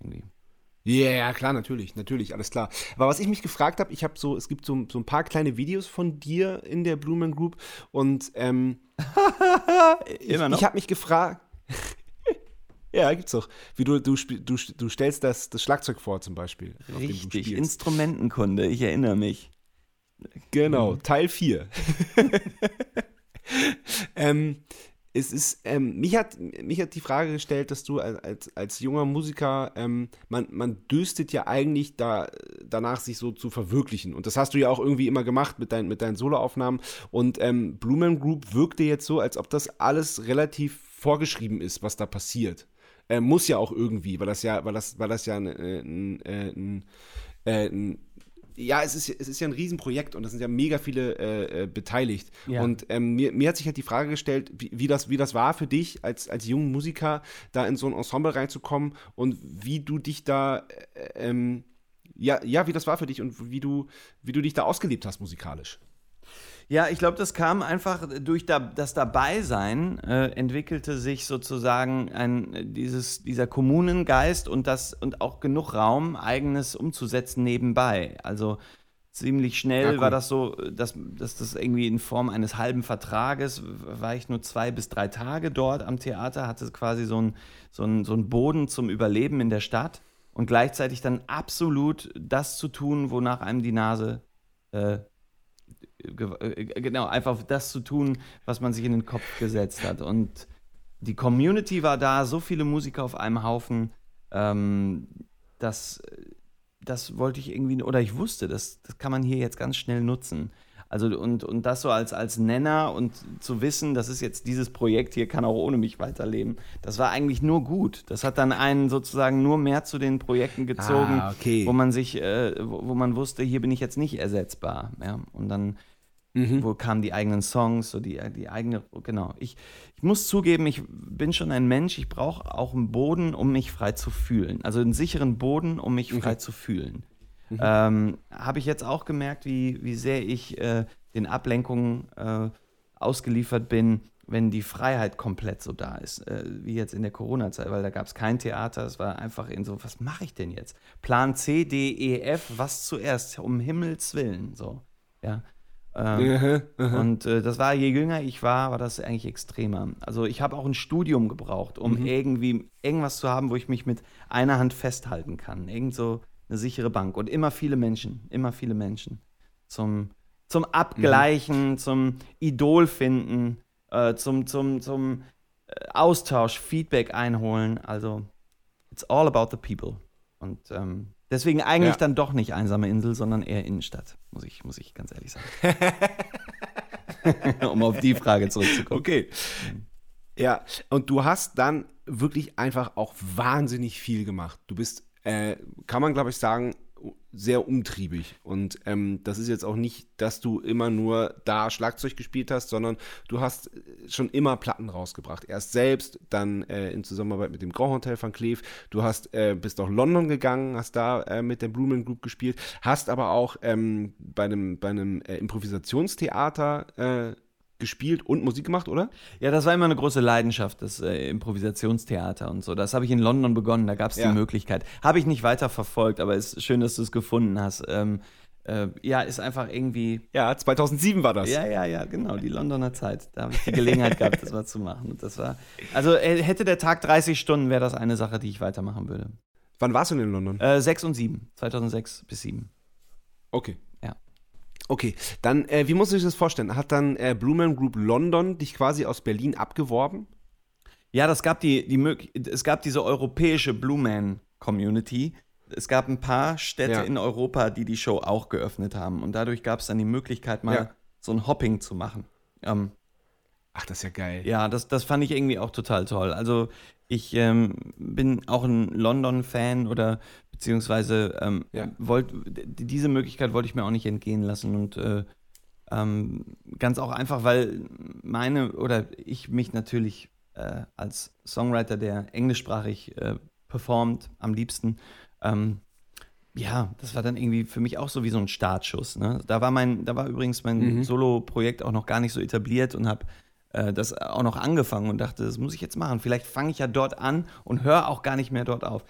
Irgendwie. Ja, yeah, klar, natürlich, natürlich, alles klar. Aber was ich mich gefragt habe, ich habe so, es gibt so, so ein paar kleine Videos von dir in der Blumen Group und ähm, Immer noch? ich, ich habe mich gefragt, ja, gibt's doch, wie du, du, du, du stellst das, das Schlagzeug vor zum Beispiel. auf dem du Richtig. Instrumentenkunde, ich erinnere mich. Genau, Teil 4. ähm, es ist, ähm, mich, hat, mich hat die Frage gestellt, dass du als, als, junger Musiker, ähm, man, man düstet ja eigentlich da, danach, sich so zu verwirklichen. Und das hast du ja auch irgendwie immer gemacht mit, dein, mit deinen Soloaufnahmen. Und ähm, Blumen Group wirkte jetzt so, als ob das alles relativ vorgeschrieben ist, was da passiert. Äh, muss ja auch irgendwie, weil das ja, weil das, weil das ja ein, ein, ein, ein ja, es ist, es ist ja ein Riesenprojekt und da sind ja mega viele äh, äh, beteiligt. Ja. Und ähm, mir, mir hat sich halt die Frage gestellt, wie, wie, das, wie das war für dich als, als junger Musiker, da in so ein Ensemble reinzukommen und wie du dich da, äh, ähm, ja, ja, wie das war für dich und wie du, wie du dich da ausgelebt hast musikalisch. Ja, ich glaube, das kam einfach durch da, das Dabeisein, äh, entwickelte sich sozusagen ein, dieses, dieser Kommunengeist und, das, und auch genug Raum, eigenes umzusetzen nebenbei. Also ziemlich schnell Ja, war das so, dass, dass das irgendwie in Form eines halben Vertrages, war ich nur zwei bis drei Tage dort am Theater, hatte quasi so einen so ein, so ein Boden zum Überleben in der Stadt und gleichzeitig dann absolut das zu tun, wonach einem die Nase äh, äh, genau, einfach das zu tun, was man sich in den Kopf gesetzt hat. Und die Community war da, so viele Musiker auf einem Haufen, ähm, das, das wollte ich irgendwie, oder ich wusste, das, das kann man hier jetzt ganz schnell nutzen. Also und, und das so als, als Nenner und zu wissen, das ist jetzt dieses Projekt hier, kann auch ohne mich weiterleben, das war eigentlich nur gut. Das hat dann einen sozusagen nur mehr zu den Projekten gezogen, Ah, okay. wo man sich, äh, wo, wo man wusste, hier bin ich jetzt nicht ersetzbar. Ja? Und dann Mhm. wo kamen die eigenen Songs, so die, die eigene, genau. Ich, ich muss zugeben, ich bin schon ein Mensch, ich brauche auch einen Boden, um mich frei zu fühlen. Also einen sicheren Boden, um mich frei zu fühlen. Ähm, Habe ich jetzt auch gemerkt, wie, wie sehr ich äh, den Ablenkungen äh, ausgeliefert bin, wenn die Freiheit komplett so da ist, äh, wie jetzt in der Corona-Zeit, weil da gab es kein Theater, es war einfach in so, was mache ich denn jetzt? Plan C, D, E, F, was zuerst? Um Himmels Willen, so, ja. Ähm, und äh, das war, je jünger ich war, war das eigentlich extremer. Also ich habe auch ein Studium gebraucht, um irgendwie irgendwas zu haben, wo ich mich mit einer Hand festhalten kann. Irgend so eine sichere Bank. Und immer viele Menschen, immer viele Menschen. Zum, zum Abgleichen, zum Idol finden, äh, zum, zum, zum äh, Austausch, Feedback einholen. Also it's all about the people. Und ähm, deswegen eigentlich Ja. dann doch nicht einsame Insel, sondern eher Innenstadt, muss ich, muss ich ganz ehrlich sagen. um auf die Frage zurückzukommen. Okay. Ja, und du hast dann wirklich einfach auch wahnsinnig viel gemacht. Du bist, äh, kann man glaube ich sagen, sehr umtriebig. Und ähm, das ist jetzt auch nicht, dass du immer nur da Schlagzeug gespielt hast, sondern du hast äh, schon immer Platten rausgebracht. Erst selbst, dann äh, in Zusammenarbeit mit dem Grand Hotel van Cleef. Du hast, äh, bist nach London gegangen, hast da äh, mit der Blumen Group gespielt, hast aber auch ähm, bei einem, bei einem äh, Improvisationstheater äh, gespielt und Musik gemacht, oder? Ja, das war immer eine große Leidenschaft, das äh, Improvisationstheater und so. Das habe ich in London begonnen, da gab es Ja. die Möglichkeit. Habe ich nicht weiter verfolgt, aber es ist schön, dass du es gefunden hast. Ähm, äh, ja, ist einfach irgendwie. Ja, 2007 war das. Ja, ja, ja, genau, die Londoner Zeit. Da habe ich die Gelegenheit gehabt, das mal zu machen. Und das war. Also äh, hätte der Tag 30 Stunden, wäre das eine Sache, die ich weitermachen würde. Wann warst du denn in London? Äh, 6 und 7, 2006 bis 7. Okay. Okay, dann, äh, wie muss ich das vorstellen? Hat dann äh, Blumen Group London dich quasi aus Berlin abgeworben? Ja, das gab die, die es gab diese europäische Blue Man Community. Es gab ein paar Städte Ja. in Europa, die die Show auch geöffnet haben. Und dadurch gab es dann die Möglichkeit, mal Ja. so ein Hopping zu machen. Ähm, Ach, das ist ja geil. ja, das, das fand ich irgendwie auch total toll. Also ich ähm, bin auch ein London-Fan oder beziehungsweise ähm, Ja. wollt, diese Möglichkeit wollte ich mir auch nicht entgehen lassen und äh, ähm, ganz auch einfach, weil meine oder ich mich natürlich äh, als Songwriter, der englischsprachig äh, performt, am liebsten, ähm, ja, das war dann irgendwie für mich auch so wie so ein Startschuss. Ne? Da war mein, da war übrigens mein Mhm. Solo-Projekt auch noch gar nicht so etabliert und habe äh, das auch noch angefangen und dachte, das muss ich jetzt machen. Vielleicht fange ich ja dort an und höre auch gar nicht mehr dort auf.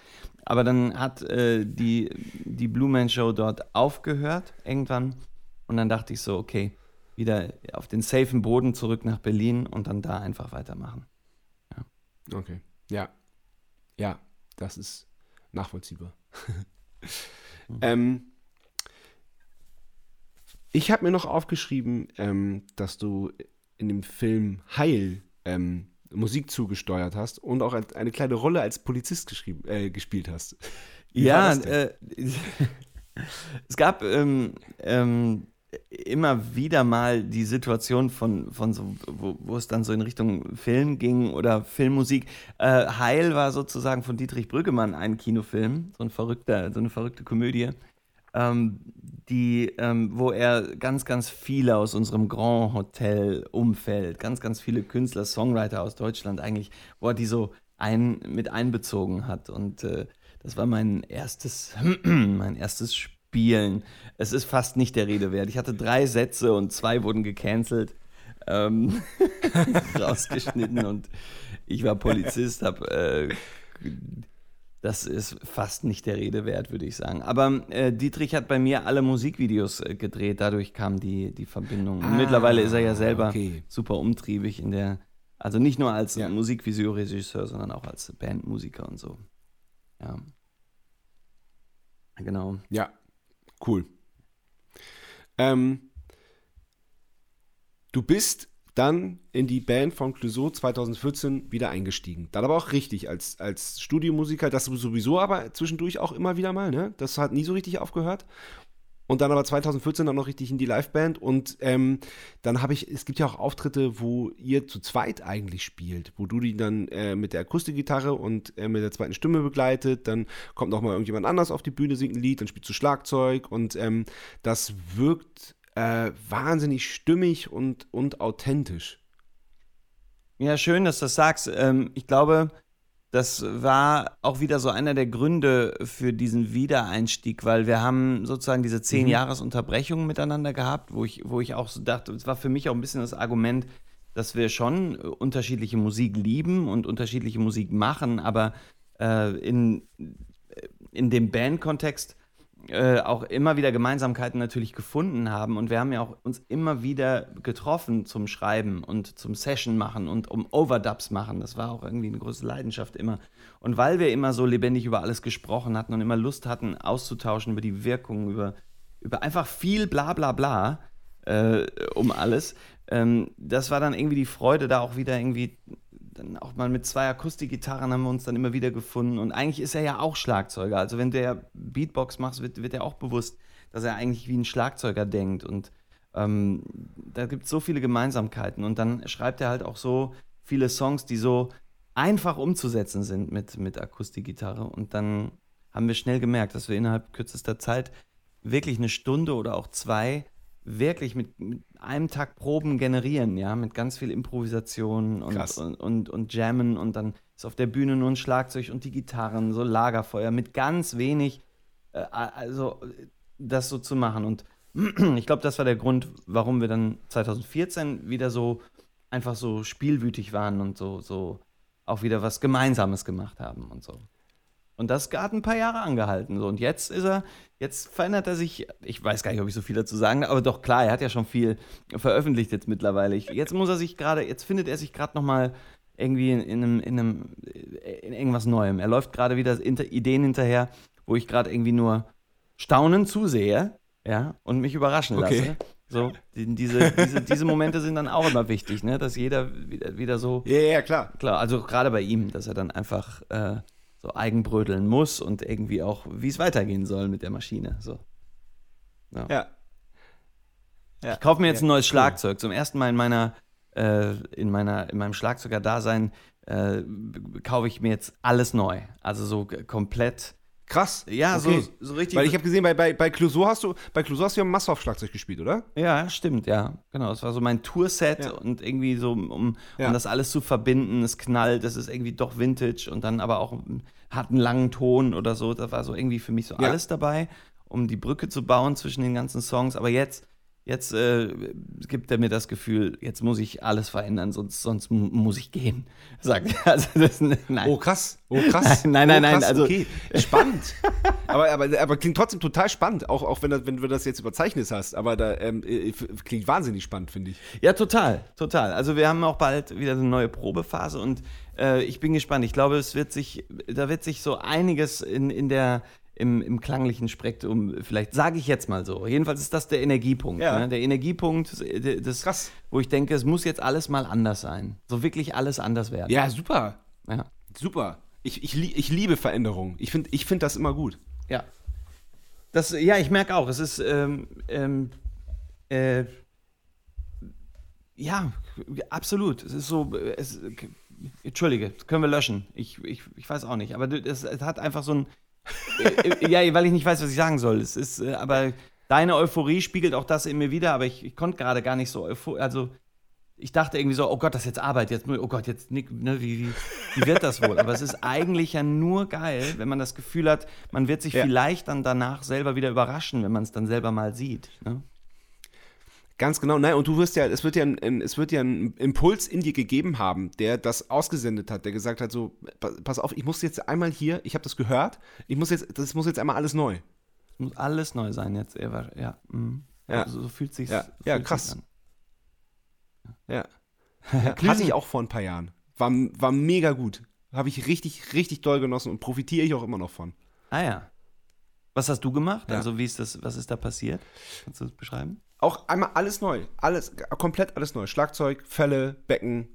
Aber dann hat äh, die, die Blue Man Show dort aufgehört irgendwann. Und dann dachte ich so, okay, wieder auf den safen Boden zurück nach Berlin und dann da einfach weitermachen. Ja. Okay. Ja. Ja, das ist nachvollziehbar. mhm. ähm, ich habe mir noch aufgeschrieben, ähm, dass du in dem Film Heil ähm, Musik zugesteuert hast und auch eine kleine Rolle als Polizist äh, gespielt hast. Wie ja, äh, es gab ähm, ähm, immer wieder mal die Situation von, von so, wo, wo, es dann so in Richtung Film ging oder Filmmusik. Äh, Heil war sozusagen von Dietrich Brüggemann ein Kinofilm, so, ein verrückter, so eine verrückte Komödie ähm, die, ähm, wo er ganz, ganz viele aus unserem Grand Hotel-Umfeld, ganz, ganz viele Künstler, Songwriter aus Deutschland eigentlich, wo er die so ein, mit einbezogen hat. Und äh, das war mein erstes, mein erstes Spielen. Es ist fast nicht der Rede wert. Ich hatte drei Sätze und zwei wurden gecancelt. Ähm, rausgeschnitten und ich war Polizist, habe äh, das ist fast nicht der Rede wert, würde ich sagen. Aber äh, Dietrich hat bei mir alle Musikvideos äh, gedreht, dadurch kam die, die Verbindung. Ah, mittlerweile ist er ja selber okay. super umtriebig in der, also nicht nur als ja. Musikvideoregisseur, sondern auch als Bandmusiker und so. Ja. Genau. Ja, cool. Ähm, du bist dann in die Band von Clouseau 2014 wieder eingestiegen. Dann aber auch richtig als, als Studiomusiker, das sowieso aber zwischendurch auch immer wieder mal, ne? Das hat nie so richtig aufgehört. Und dann aber 2014 dann noch richtig in die Liveband. Und ähm, dann habe ich, es gibt ja auch Auftritte, wo ihr zu zweit eigentlich spielt, wo du die dann äh, mit der Akustikgitarre und äh, mit der zweiten Stimme begleitet. Dann kommt noch mal irgendjemand anders auf die Bühne, singt ein Lied, dann spielst du Schlagzeug. Und ähm, das wirkt äh, wahnsinnig stimmig und, und authentisch. Ja, schön, dass du das sagst. Ähm, ich glaube, das war auch wieder so einer der Gründe für diesen Wiedereinstieg, weil wir haben sozusagen diese zehn mhm. Jahres Unterbrechung miteinander gehabt, wo ich, wo ich auch so dachte, es war für mich auch ein bisschen das Argument, dass wir schon unterschiedliche Musik lieben und unterschiedliche Musik machen, aber äh, in, in dem Bandkontext äh, auch immer wieder Gemeinsamkeiten natürlich gefunden haben und wir haben ja auch uns immer wieder getroffen zum Schreiben und zum Session machen und um Overdubs machen. Das war auch irgendwie eine große Leidenschaft immer. Und weil wir immer so lebendig über alles gesprochen hatten und immer Lust hatten auszutauschen über die Wirkung, über, über einfach viel bla bla bla äh, um alles, ähm, das war dann irgendwie die Freude, da auch wieder irgendwie dann auch mal mit zwei Akustikgitarren haben wir uns dann immer wieder gefunden. Und eigentlich ist er ja auch Schlagzeuger. Also wenn der Beatbox macht, wird, wird er auch bewusst, dass er eigentlich wie ein Schlagzeuger denkt. Und ähm, da gibt es so viele Gemeinsamkeiten. Und dann schreibt er halt auch so viele Songs, die so einfach umzusetzen sind mit, mit Akustikgitarre. Und dann haben wir schnell gemerkt, dass wir innerhalb kürzester Zeit wirklich eine Stunde oder auch zwei wirklich mit, mit, einem Tag Proben generieren, ja, mit ganz viel Improvisation und, und, und, und, Jammen und dann ist auf der Bühne nur ein Schlagzeug und die Gitarren, so Lagerfeuer mit ganz wenig, äh, also das so zu machen. Und ich glaube, das war der Grund, warum wir dann 2014 wieder so einfach so spielwütig waren und so, so auch wieder was Gemeinsames gemacht haben und so. Und das hat ein paar Jahre angehalten. So. Und jetzt ist er, jetzt verändert er sich, ich weiß gar nicht, ob ich so viel dazu sagen aber doch klar, er hat ja schon viel veröffentlicht jetzt mittlerweile. Ich, jetzt muss er sich gerade, jetzt findet er sich gerade nochmal irgendwie in, in, einem, in, einem, in irgendwas Neuem. Er läuft gerade wieder Ideen hinterher, wo ich gerade irgendwie nur staunen zusehe, ja, und mich überraschen okay. lasse. So, die, diese, diese, diese Momente sind dann auch immer wichtig, ne? Dass jeder wieder, wieder so. Ja, ja, klar. Klar, also gerade bei ihm, dass er dann einfach äh, so eigenbrödeln muss und irgendwie auch, wie es weitergehen soll mit der Maschine. So. Ja. ja. ja. Ich kaufe mir jetzt ja, ein neues. Schlagzeug. Zum ersten Mal in meiner, äh, in meiner, in meinem Schlagzeuger-Dasein äh, kaufe ich mir jetzt alles neu. Also so komplett Krass. Ja, okay. so, so richtig. Weil ich habe gesehen, bei, bei, bei Clouseau hast du, bei Clouseau hast du ja Massow-Schlagzeug gespielt, oder? Ja, stimmt, ja. Genau. Das war so mein Tourset ja. und irgendwie so, um, ja. um das alles zu verbinden, es knallt, es ist irgendwie doch Vintage und dann aber auch hat einen langen Ton oder so. Das war so irgendwie für mich so ja. alles dabei, um die Brücke zu bauen zwischen den ganzen Songs. Aber jetzt, Jetzt äh, gibt er mir das Gefühl, jetzt muss ich alles verändern, sonst, sonst muss ich gehen. Sagt er. Also das, nein. Oh, krass. Oh, krass. Nein, nein, oh, nein. Krass. Also, okay. Spannend. aber, aber, aber klingt trotzdem total spannend, auch, auch wenn, das, wenn du das jetzt überzeichnet hast. Aber da ähm, äh, klingt wahnsinnig spannend, finde ich. Ja, total. Total. Also, wir haben auch bald wieder eine neue Probephase und äh, ich bin gespannt. Ich glaube, es wird sich, da wird sich so einiges in, in der im, im klanglichen Spektrum, vielleicht sage ich jetzt mal so. Jedenfalls ist das der Energiepunkt. Ja. Ne? Der Energiepunkt, das, Krass. wo ich denke, es muss jetzt alles mal anders sein. So wirklich alles anders werden. Ja, super. Ja. Super. Ich, ich, ich liebe Veränderungen. Ich finde ich find das immer gut. Ja. Das, ja, ich merke auch, es ist, ähm, ähm, äh, ja, absolut. Es ist so, es, Entschuldige, das können wir löschen. Ich, ich, ich weiß auch nicht. Aber es, es hat einfach so ein, äh, äh, ja, weil ich nicht weiß, was ich sagen soll. Es ist, äh, aber deine Euphorie spiegelt auch das in mir wieder, aber ich, ich konnte gerade gar nicht so euphorisch. Also, ich dachte irgendwie so, oh Gott, das ist jetzt Arbeit, jetzt, oh Gott, jetzt, ne, wie, wie, wie wird das wohl? Aber es ist eigentlich ja nur geil, wenn man das Gefühl hat, man wird sich ja. vielleicht dann danach selber wieder überraschen, wenn man es dann selber mal sieht. Ne? Ganz genau, nein, und du wirst ja, es wird ja, ein, es wird ja einen Impuls in dir gegeben haben, der das ausgesendet hat, der gesagt hat, so, pass auf, ich muss jetzt einmal hier, ich habe das gehört, ich muss jetzt, das muss jetzt einmal alles neu. Es muss alles neu sein jetzt, ja. Mhm. Ja. Also, so fühlt sich ja. ja, krass. an. Ja. ja. Hatte ich auch vor ein paar Jahren. War, war mega gut. Habe ich richtig, richtig doll genossen und profitiere ich auch immer noch von. Ah ja. Was hast du gemacht? Ja. Also wie ist das, was ist da passiert? Kannst du das beschreiben? Auch einmal alles neu. Alles, komplett alles neu. Schlagzeug, Fälle, Becken,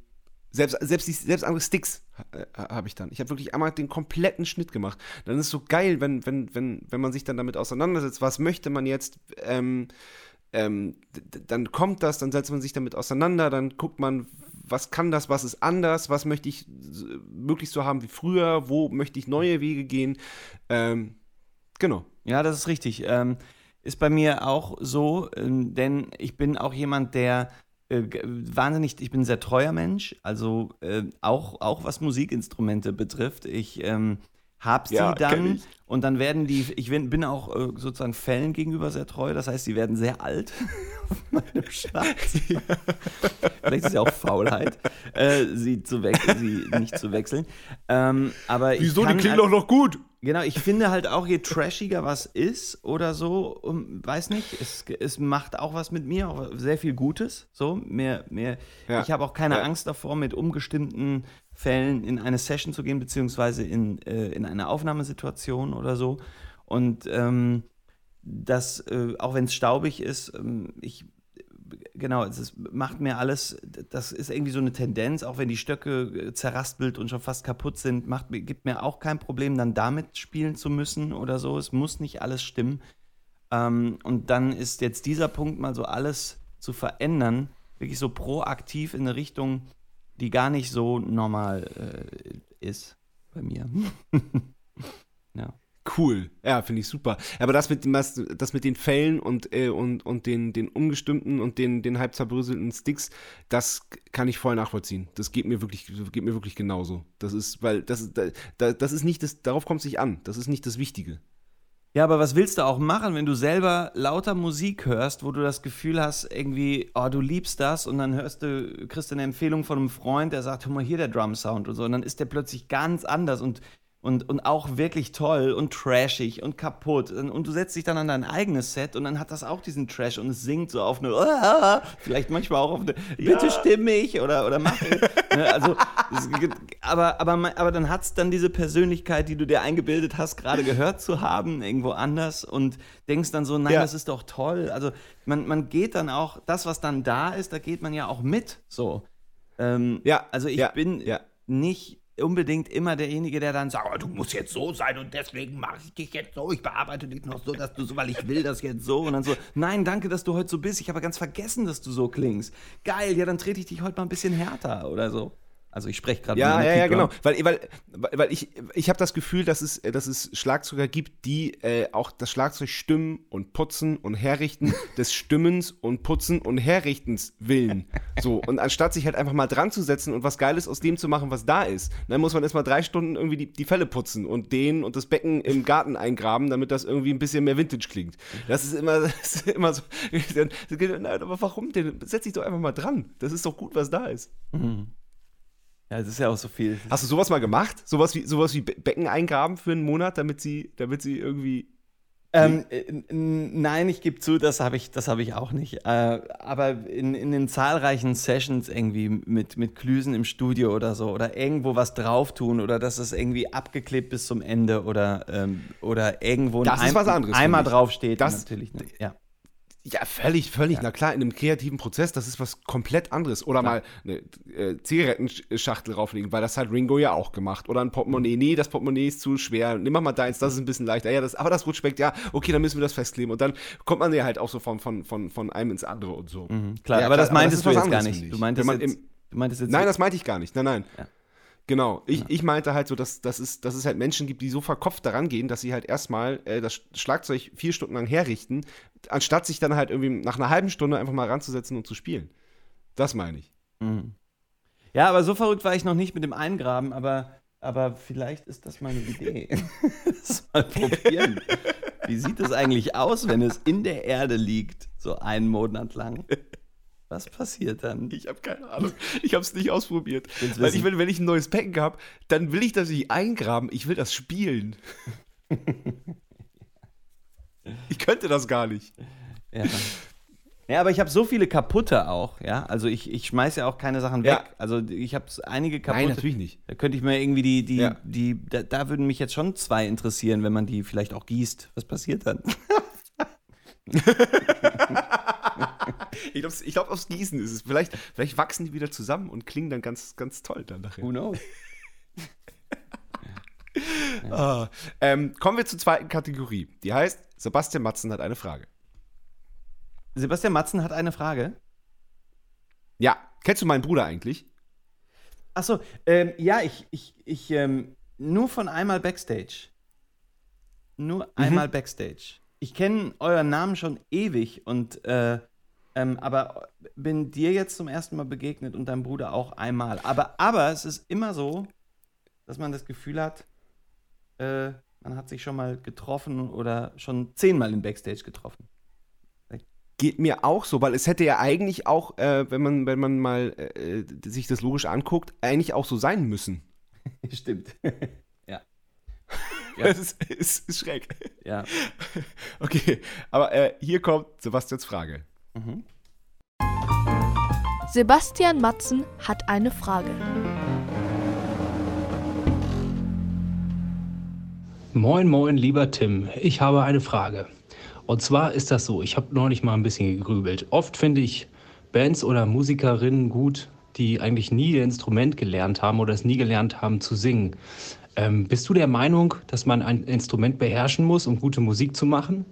selbst, selbst, selbst andere Sticks äh, habe ich dann. Ich habe wirklich einmal den kompletten Schnitt gemacht. Dann ist es so geil, wenn, wenn, wenn, wenn man sich dann damit auseinandersetzt, was möchte man jetzt, ähm, ähm, dann kommt das, dann setzt man sich damit auseinander, dann guckt man, was kann das, was ist anders, was möchte ich möglichst so haben wie früher, wo möchte ich neue Wege gehen. Ähm, genau. Ja, das ist richtig. Ähm, ist bei mir auch so, ähm, denn ich bin auch jemand, der äh, wahnsinnig, ich bin ein sehr treuer Mensch, also äh, auch, auch was Musikinstrumente betrifft. Ich ähm, habe sie ja, dann und dann werden die, ich bin, auch äh, sozusagen Fällen gegenüber sehr treu, das heißt, sie werden sehr alt auf meinem Schatz. Vielleicht ist es ja auch Faulheit, äh, sie, zu sie nicht zu wechseln. Ähm, aber Wieso, die klingen doch noch gut? Genau, ich finde halt auch, je trashiger was ist oder so, um, weiß nicht, es, es macht auch was mit mir, auch sehr viel Gutes. So, mehr, mehr. Ja. Ich habe auch keine ja. Angst davor, mit umgestimmten Fällen in eine Session zu gehen, beziehungsweise in, äh, in eine Aufnahmesituation oder so. Und ähm, das, äh, auch wenn es staubig ist, ähm, ich genau, es macht mir alles, das ist irgendwie so eine Tendenz, auch wenn die Stöcke äh, zerraspelt und schon fast kaputt sind, macht, gibt mir auch kein Problem, dann damit spielen zu müssen oder so. Es muss nicht alles stimmen. Ähm, und dann ist jetzt dieser Punkt mal so alles zu verändern, wirklich so proaktiv in eine Richtung, die gar nicht so normal äh, ist bei mir. ja. Cool. Ja, finde ich super. Aber das mit, das, das mit den Fällen und, äh, und, und den, den ungestimmten und den, den halb zerbröselten Sticks, das kann ich voll nachvollziehen. Das geht mir wirklich, geht mir wirklich genauso. Das ist, weil das, das, das ist nicht das, darauf kommt es nicht an. Das ist nicht das Wichtige. Ja, aber was willst du auch machen, wenn du selber lauter Musik hörst, wo du das Gefühl hast, irgendwie, oh, du liebst das und dann hörst du, kriegst du eine Empfehlung von einem Freund, der sagt, hör mal hier der Drum Sound und so, und dann ist der plötzlich ganz anders und und, und auch wirklich toll und trashig und kaputt. Und, du setzt dich dann an dein eigenes Set und dann hat das auch diesen Trash und es singt so auf eine, vielleicht manchmal auch auf eine, bitte ja. stimmig oder, oder mach. ne, also, das, aber, aber, aber dann hat es dann diese Persönlichkeit, die du dir eingebildet hast, gerade gehört zu haben, irgendwo anders und denkst dann so, nein, ja. das ist doch toll. Also man, man geht dann auch, das, was dann da ist, da geht man ja auch mit. So. Ähm, ja, also ich ja. bin nicht unbedingt immer derjenige, der dann sagt, oh, du musst jetzt so sein und deswegen mache ich dich jetzt so, ich bearbeite dich noch so, dass du so, weil ich will das jetzt so und dann so, nein, danke, dass du heute so bist, ich habe ganz vergessen, dass du so klingst. Geil, ja, dann trete ich dich heute mal ein bisschen härter oder so. Also ich spreche gerade Ja, ja, ja, genau. Weil, weil, weil ich, ich habe das Gefühl, dass es, dass es Schlagzeuger gibt, die äh, auch das Schlagzeug stimmen und putzen und herrichten des Stimmens und Putzen und Herrichtens willen. So, und anstatt sich halt einfach mal dran zu setzen und was Geiles aus dem zu machen, was da ist, dann muss man erstmal drei Stunden irgendwie die, die Fälle putzen und dehnen und das Becken im Garten eingraben, damit das irgendwie ein bisschen mehr Vintage klingt. Das ist immer, das ist immer so. Nein, aber warum denn? Setz dich doch einfach mal dran. Das ist doch gut, was da ist. Ja, es ist ja auch so viel. Hast du sowas mal gemacht? Sowas wie, sowas wie Be- Becken eingraben für einen Monat, damit sie, damit sie irgendwie. Ähm, äh, nein, ich gebe zu, das habe ich, das habe ich auch nicht. Äh, aber in, in den zahlreichen Sessions irgendwie mit, mit Klüsen im Studio oder so oder irgendwo was drauf tun oder dass es irgendwie abgeklebt bis zum Ende oder, ähm, oder irgendwo ein Das ist Eim- was anderes, Eimer draufsteht. Das- natürlich nicht. Ja. Ja, völlig, völlig. Na klar, in einem kreativen Prozess, das ist was komplett anderes. Oder mal eine äh, Zigarettenschachtel drauflegen, weil das hat Ringo ja auch gemacht. Oder ein Portemonnaie. Nee, das Portemonnaie ist zu schwer. Nimm mal deins, das ist ein bisschen leichter. Ja, das, aber das rutscht weg. Ja, okay, dann müssen wir das festkleben. Und dann kommt man ja halt auch so von, von, von, von einem ins andere und so. Mhm, klar, Ja, aber klar, das meintest ist du was jetzt gar nicht. Du meintest, jetzt, im, du meintest jetzt Nein, das meinte ich gar nicht. Nein, nein. Ja. Genau. Ich, ich meinte halt so, dass, dass, es, dass es halt Menschen gibt, die so verkopft daran gehen, dass sie halt erstmal äh, das Schlagzeug vier Stunden lang herrichten, anstatt sich dann halt irgendwie nach einer halben Stunde einfach mal ranzusetzen und zu spielen. Das meine ich. Mhm. Ja, aber so verrückt war ich noch nicht mit dem Eingraben, aber, aber vielleicht ist das mal eine Idee. das mal probieren. Wie sieht es eigentlich aus, wenn es in der Erde liegt, so einen Monat lang? Was passiert dann? Ich habe keine Ahnung. Ich habe es nicht ausprobiert. Weil ich will, wenn ich ein neues Becken habe, dann will ich das nicht eingraben. Ich will das spielen. ich könnte das gar nicht. Ja. Ja, aber ich habe so viele kaputte auch, ja. Also ich, ich schmeiß ja auch keine Sachen weg. Ja. Also ich habe einige kaputte. nicht. Da könnte ich mir irgendwie die, die, Ja. die, da, da würden mich jetzt schon zwei interessieren, wenn man die vielleicht auch gießt. Was passiert dann? Ich glaube, ich glaub, aufs Gießen ist es. Vielleicht, vielleicht wachsen die wieder zusammen und klingen dann ganz, ganz toll dann nachher. Who knows? Ah, ähm, kommen wir zur zweiten Kategorie. Die heißt, Sebastian Matzen hat eine Frage. Sebastian Matzen hat eine Frage. Ja, kennst du meinen Bruder eigentlich? Achso, ähm, ja, ich, ich, ich, ähm, nur von einmal Backstage. Nur einmal Backstage. Ich kenne euren Namen schon ewig und, äh, ähm, aber bin dir jetzt zum ersten Mal begegnet und deinem Bruder auch einmal. Aber, aber es ist immer so, dass man das Gefühl hat, äh, man hat sich schon mal getroffen oder schon zehnmal in Backstage getroffen. Geht mir auch so, weil es hätte ja eigentlich auch, äh, wenn man, wenn man mal äh, sich das logisch anguckt, eigentlich auch so sein müssen. Stimmt. ja. Ja. Das ist, ist, ist schräg. Ja. Okay, aber äh, hier kommt Sebastians Frage. Mhm. Sebastian Matzen hat eine Frage. Moin, moin, lieber Tim. Ich habe eine Frage. Und zwar ist das so, ich habe neulich mal ein bisschen gegrübelt. Oft finde ich Bands oder Musikerinnen gut, die eigentlich nie ein Instrument gelernt haben oder es nie gelernt haben zu singen. Ähm, bist du der Meinung, dass man ein Instrument beherrschen muss, um gute Musik zu machen?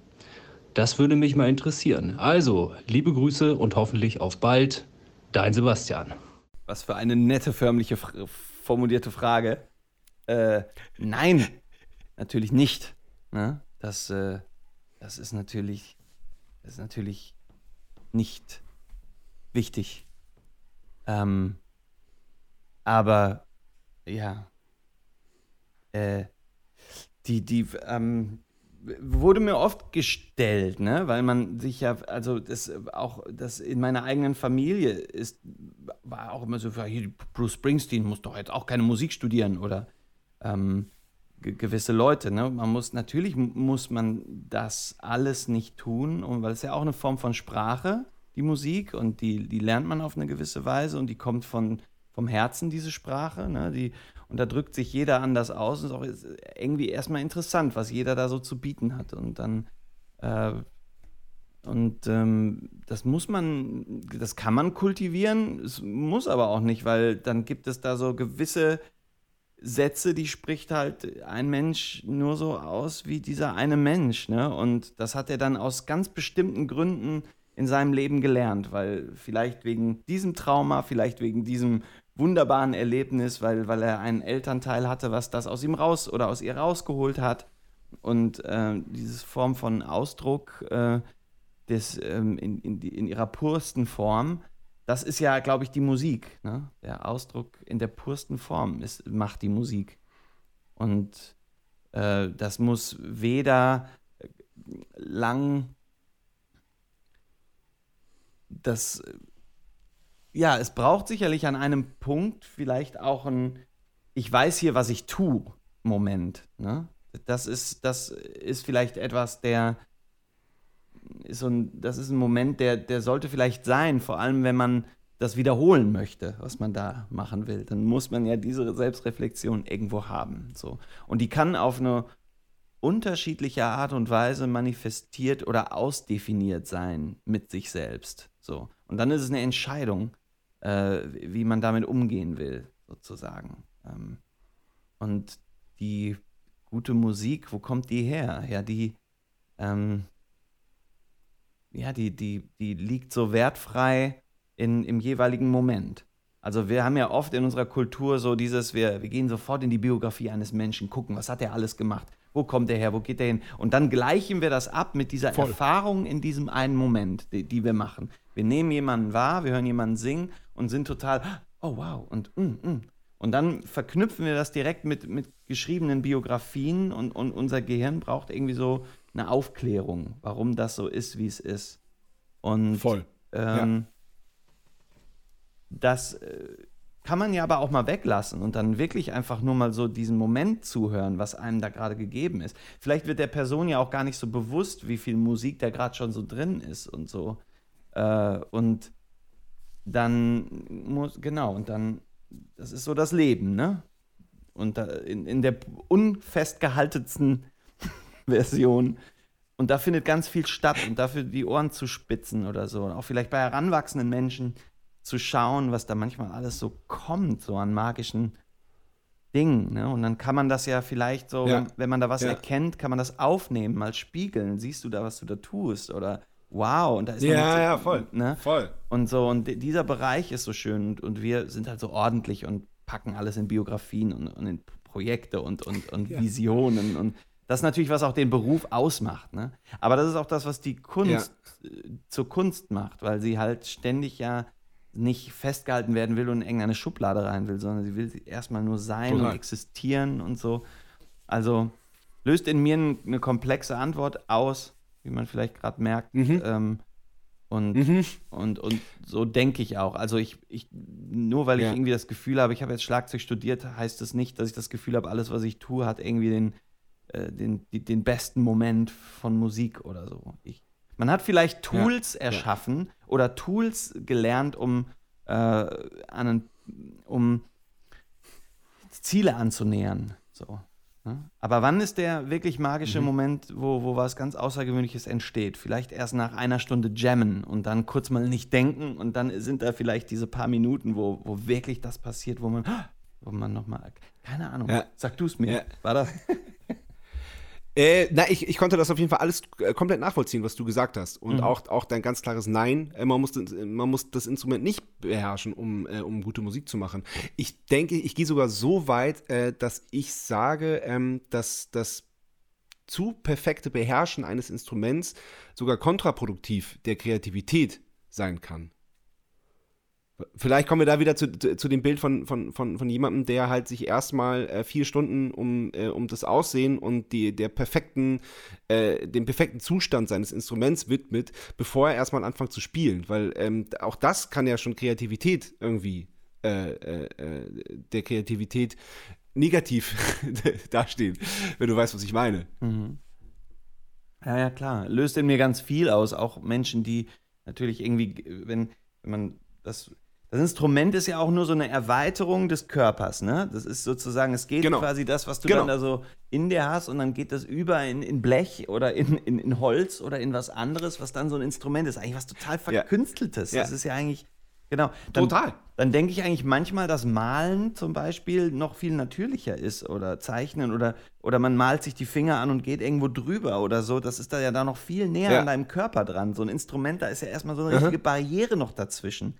Das würde mich mal interessieren. Also, liebe Grüße und hoffentlich auf bald. Dein Sebastian. Was für eine nette, förmliche, formulierte Frage. Äh, nein, natürlich nicht. Ne? Das, äh, das ist natürlich, das ist natürlich nicht wichtig. Ähm, aber ja, äh, die, die, ähm, wurde mir oft gestellt, ne, weil man sich ja, also das äh, auch, das in meiner eigenen Familie ist, war auch immer so, Bruce Springsteen muss doch jetzt auch keine Musik studieren oder ähm, ge- gewisse Leute, ne? Man muss, natürlich muss man das alles nicht tun, und weil es ja auch eine Form von Sprache, die Musik, und die, die lernt man auf eine gewisse Weise und die kommt von, vom Herzen, diese Sprache, ne? Die, und da drückt sich jeder anders aus und ist auch irgendwie erstmal interessant, was jeder da so zu bieten hat. Und dann, äh, und ähm, das muss man, das kann man kultivieren, es muss aber auch nicht, weil dann gibt es da so gewisse Sätze, die spricht halt ein Mensch nur so aus wie dieser eine Mensch, ne? Und das hat er dann aus ganz bestimmten Gründen in seinem Leben gelernt, weil vielleicht wegen diesem Trauma, vielleicht wegen diesem wunderbaren Erlebnis, weil, weil er einen Elternteil hatte, was das aus ihm raus oder aus ihr rausgeholt hat. Und äh, diese Form von Ausdruck äh, des, ähm, in, in, in, ihrer pursten Form, das ist ja, glaube ich, die Musik. Ne? Der Ausdruck in der pursten Form ist, macht die Musik. Und äh, das muss weder lang das ja, es braucht sicherlich an einem Punkt vielleicht auch ein Ich weiß hier, was ich tue Moment. Ne? Das, ist, das ist vielleicht etwas, der ist so ein, das ist ein Moment, der, der sollte vielleicht sein, vor allem wenn man das wiederholen möchte, was man da machen will. Dann muss man ja diese Selbstreflexion irgendwo haben. So. Und die kann auf eine unterschiedliche Art und Weise manifestiert oder ausdefiniert sein mit sich selbst. So. Und dann ist es eine Entscheidung, äh, wie man damit umgehen will, sozusagen. Ähm, und die gute Musik, wo kommt die her? Ja, die, ähm, ja, die, die, die liegt so wertfrei in, im jeweiligen Moment. Also wir haben ja oft in unserer Kultur so dieses, wir, wir gehen sofort in die Biografie eines Menschen, gucken, was hat er alles gemacht, wo kommt er her, wo geht er hin? Und dann gleichen wir das ab mit dieser Voll. Erfahrung in diesem einen Moment, die, die, wir machen. Wir nehmen jemanden wahr, wir hören jemanden singen und sind total, oh wow, und mm, mm. Und dann verknüpfen wir das direkt mit, mit geschriebenen Biografien und, und unser Gehirn braucht irgendwie so eine Aufklärung, warum das so ist, wie es ist. Und Voll. Ähm, ja. das äh, kann man ja aber auch mal weglassen und dann wirklich einfach nur mal so diesen Moment zuhören, was einem da gerade gegeben ist. Vielleicht wird der Person ja auch gar nicht so bewusst, wie viel Musik da gerade schon so drin ist und so. Äh, und dann muss, genau, und dann, das ist so das Leben, ne? Und da, in, in der unfestgehaltensten Version. Und da findet ganz viel statt und dafür die Ohren zu spitzen oder so. Und auch vielleicht bei heranwachsenden Menschen zu schauen, was da manchmal alles so kommt, so an magischen Dingen. Ne? Und dann kann man das ja vielleicht so, ja. wenn, man da was ja. erkennt, kann man das aufnehmen, mal spiegeln. Siehst du da, was du da tust? Oder wow, und da ist Ja, ja, voll. Ne? Voll. Und so, und dieser Bereich ist so schön und, und wir sind halt so ordentlich und packen alles in Biografien und, und in Projekte und, und, und ja. Visionen und das ist natürlich, was auch den Beruf ausmacht. Ne? Aber das ist auch das, was die Kunst ja. Äh, zur Kunst macht, weil sie halt ständig ja nicht festgehalten werden will und in irgendeine Schublade rein will, sondern sie will erstmal nur sein Total. und existieren und so. Also löst in mir eine komplexe Antwort aus, wie man vielleicht gerade merkt. Mhm. Ähm, und, mhm. und, und so denke ich auch. Also ich, ich nur weil ich ja. irgendwie das Gefühl habe, ich habe jetzt Schlagzeug studiert, heißt das nicht, dass ich das Gefühl habe, alles, was ich tue, hat irgendwie den, äh, den, die, den besten Moment von Musik oder so. Ich, man hat vielleicht Tools ja. erschaffen ja. oder Tools gelernt, um, äh, einen, um Ziele anzunähern. So. Ne? Aber wann ist der wirklich magische mhm. Moment, wo, wo was ganz Außergewöhnliches entsteht? Vielleicht erst nach einer Stunde Jammen und dann kurz mal nicht denken und dann sind da vielleicht diese paar Minuten, wo, wo wirklich das passiert, wo man, wo man nochmal, keine Ahnung, ja. sag du es mir, war das? Äh, na, ich, ich konnte das auf jeden Fall alles äh, komplett nachvollziehen, was du gesagt hast. Und mhm. auch, auch dein ganz klares Nein. Äh, man, muss, man muss das Instrument nicht beherrschen, um, äh, um gute Musik zu machen. Ich denke, ich gehe sogar so weit, äh, dass ich sage, ähm, dass das zu perfekte Beherrschen eines Instruments sogar kontraproduktiv der Kreativität sein kann. Vielleicht kommen wir da wieder zu, zu dem Bild von, von, von, von jemandem, der halt sich erstmal äh, vier Stunden um, äh, um das Aussehen und die, der perfekten, äh, den perfekten Zustand seines Instruments widmet, bevor er erstmal anfängt zu spielen. Weil ähm, auch das kann ja schon Kreativität irgendwie, äh, äh, äh, der Kreativität negativ dastehen, wenn du weißt, was ich meine. Mhm. Ja, ja, klar. Löst in mir ganz viel aus. Auch Menschen, die natürlich irgendwie, wenn, wenn man das das Instrument ist ja auch nur so eine Erweiterung des Körpers, ne? Das ist sozusagen, es geht genau. quasi das, was du genau. dann da so in dir hast und dann geht das über in, in Blech oder in, in, in, Holz oder in was anderes, was dann so ein Instrument ist. Eigentlich was total verkünsteltes. Ja. Das ist ja eigentlich, genau. Dann, total. Dann denke ich eigentlich manchmal, dass Malen zum Beispiel noch viel natürlicher ist oder Zeichnen oder, oder man malt sich die Finger an und geht irgendwo drüber oder so. Das ist da ja da noch viel näher ja. an deinem Körper dran. So ein Instrument, da ist ja erstmal so eine richtige Barriere noch dazwischen.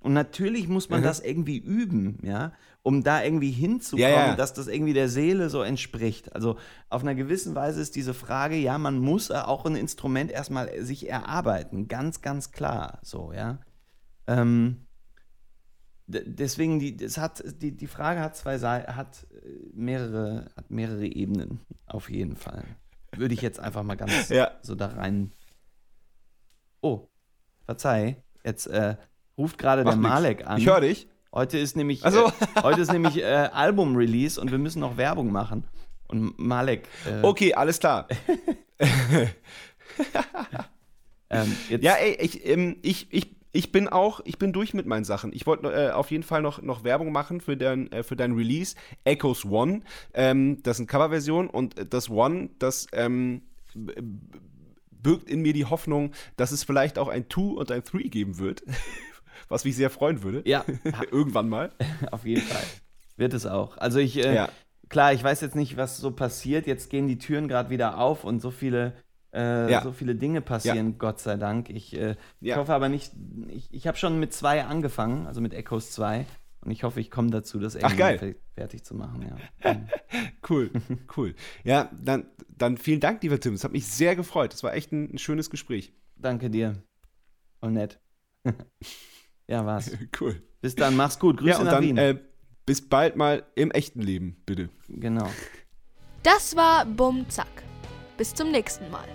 Und natürlich muss man Mhm. das irgendwie üben, ja, um da irgendwie hinzukommen, Ja, ja. dass das irgendwie der Seele so entspricht. Also auf einer gewissen Weise ist diese Frage, ja, man muss auch ein Instrument erstmal sich erarbeiten, ganz, ganz klar, so, ja. Ähm, deswegen, die, das hat, die, die Frage hat zwei Seiten, hat äh, mehrere, hat mehrere Ebenen, auf jeden Fall. Würde ich jetzt einfach mal ganz Ja. so da rein. Oh, verzeih, jetzt äh, ruft gerade der Macht nix. Malek an. Ich höre dich. Heute ist nämlich, Ach so. äh, heute ist nämlich äh, Album-Release und wir müssen noch Werbung machen. Und Malek, äh, Okay, alles klar. ähm, Ja, ey, ich, ähm, ich, ich, ich bin auch, ich bin durch mit meinen Sachen. Ich wollte äh, auf jeden Fall noch, noch Werbung machen für dein, äh, für dein Release. Echoes One. Ähm, das sind Coverversion und das One, das ähm, birgt in mir die Hoffnung, dass es vielleicht auch ein Two und ein Three geben wird. Was mich sehr freuen würde. ja, Irgendwann mal. auf jeden Fall. Wird es auch. Also ich, äh, Ja. klar, ich weiß jetzt nicht, was so passiert. Jetzt gehen die Türen gerade wieder auf und so viele, äh, Ja. so viele Dinge passieren, Gott sei Dank. Ich, äh, ich Ja. hoffe aber nicht, ich, ich habe schon mit zwei angefangen, also mit Echoes 2. Und ich hoffe, ich komme dazu, das irgendwie fertig zu machen, ja. Cool, cool. Ja, dann, dann vielen Dank, lieber Tim. Es hat mich sehr gefreut. Es war echt ein, ein schönes Gespräch. Danke dir. Voll nett. Ja, war's. Cool. Bis dann, mach's gut. Grüße ja, und nach dann Wien. äh, bis bald mal im echten Leben, bitte. genau. Das war Bum Zack. Bis zum nächsten Mal.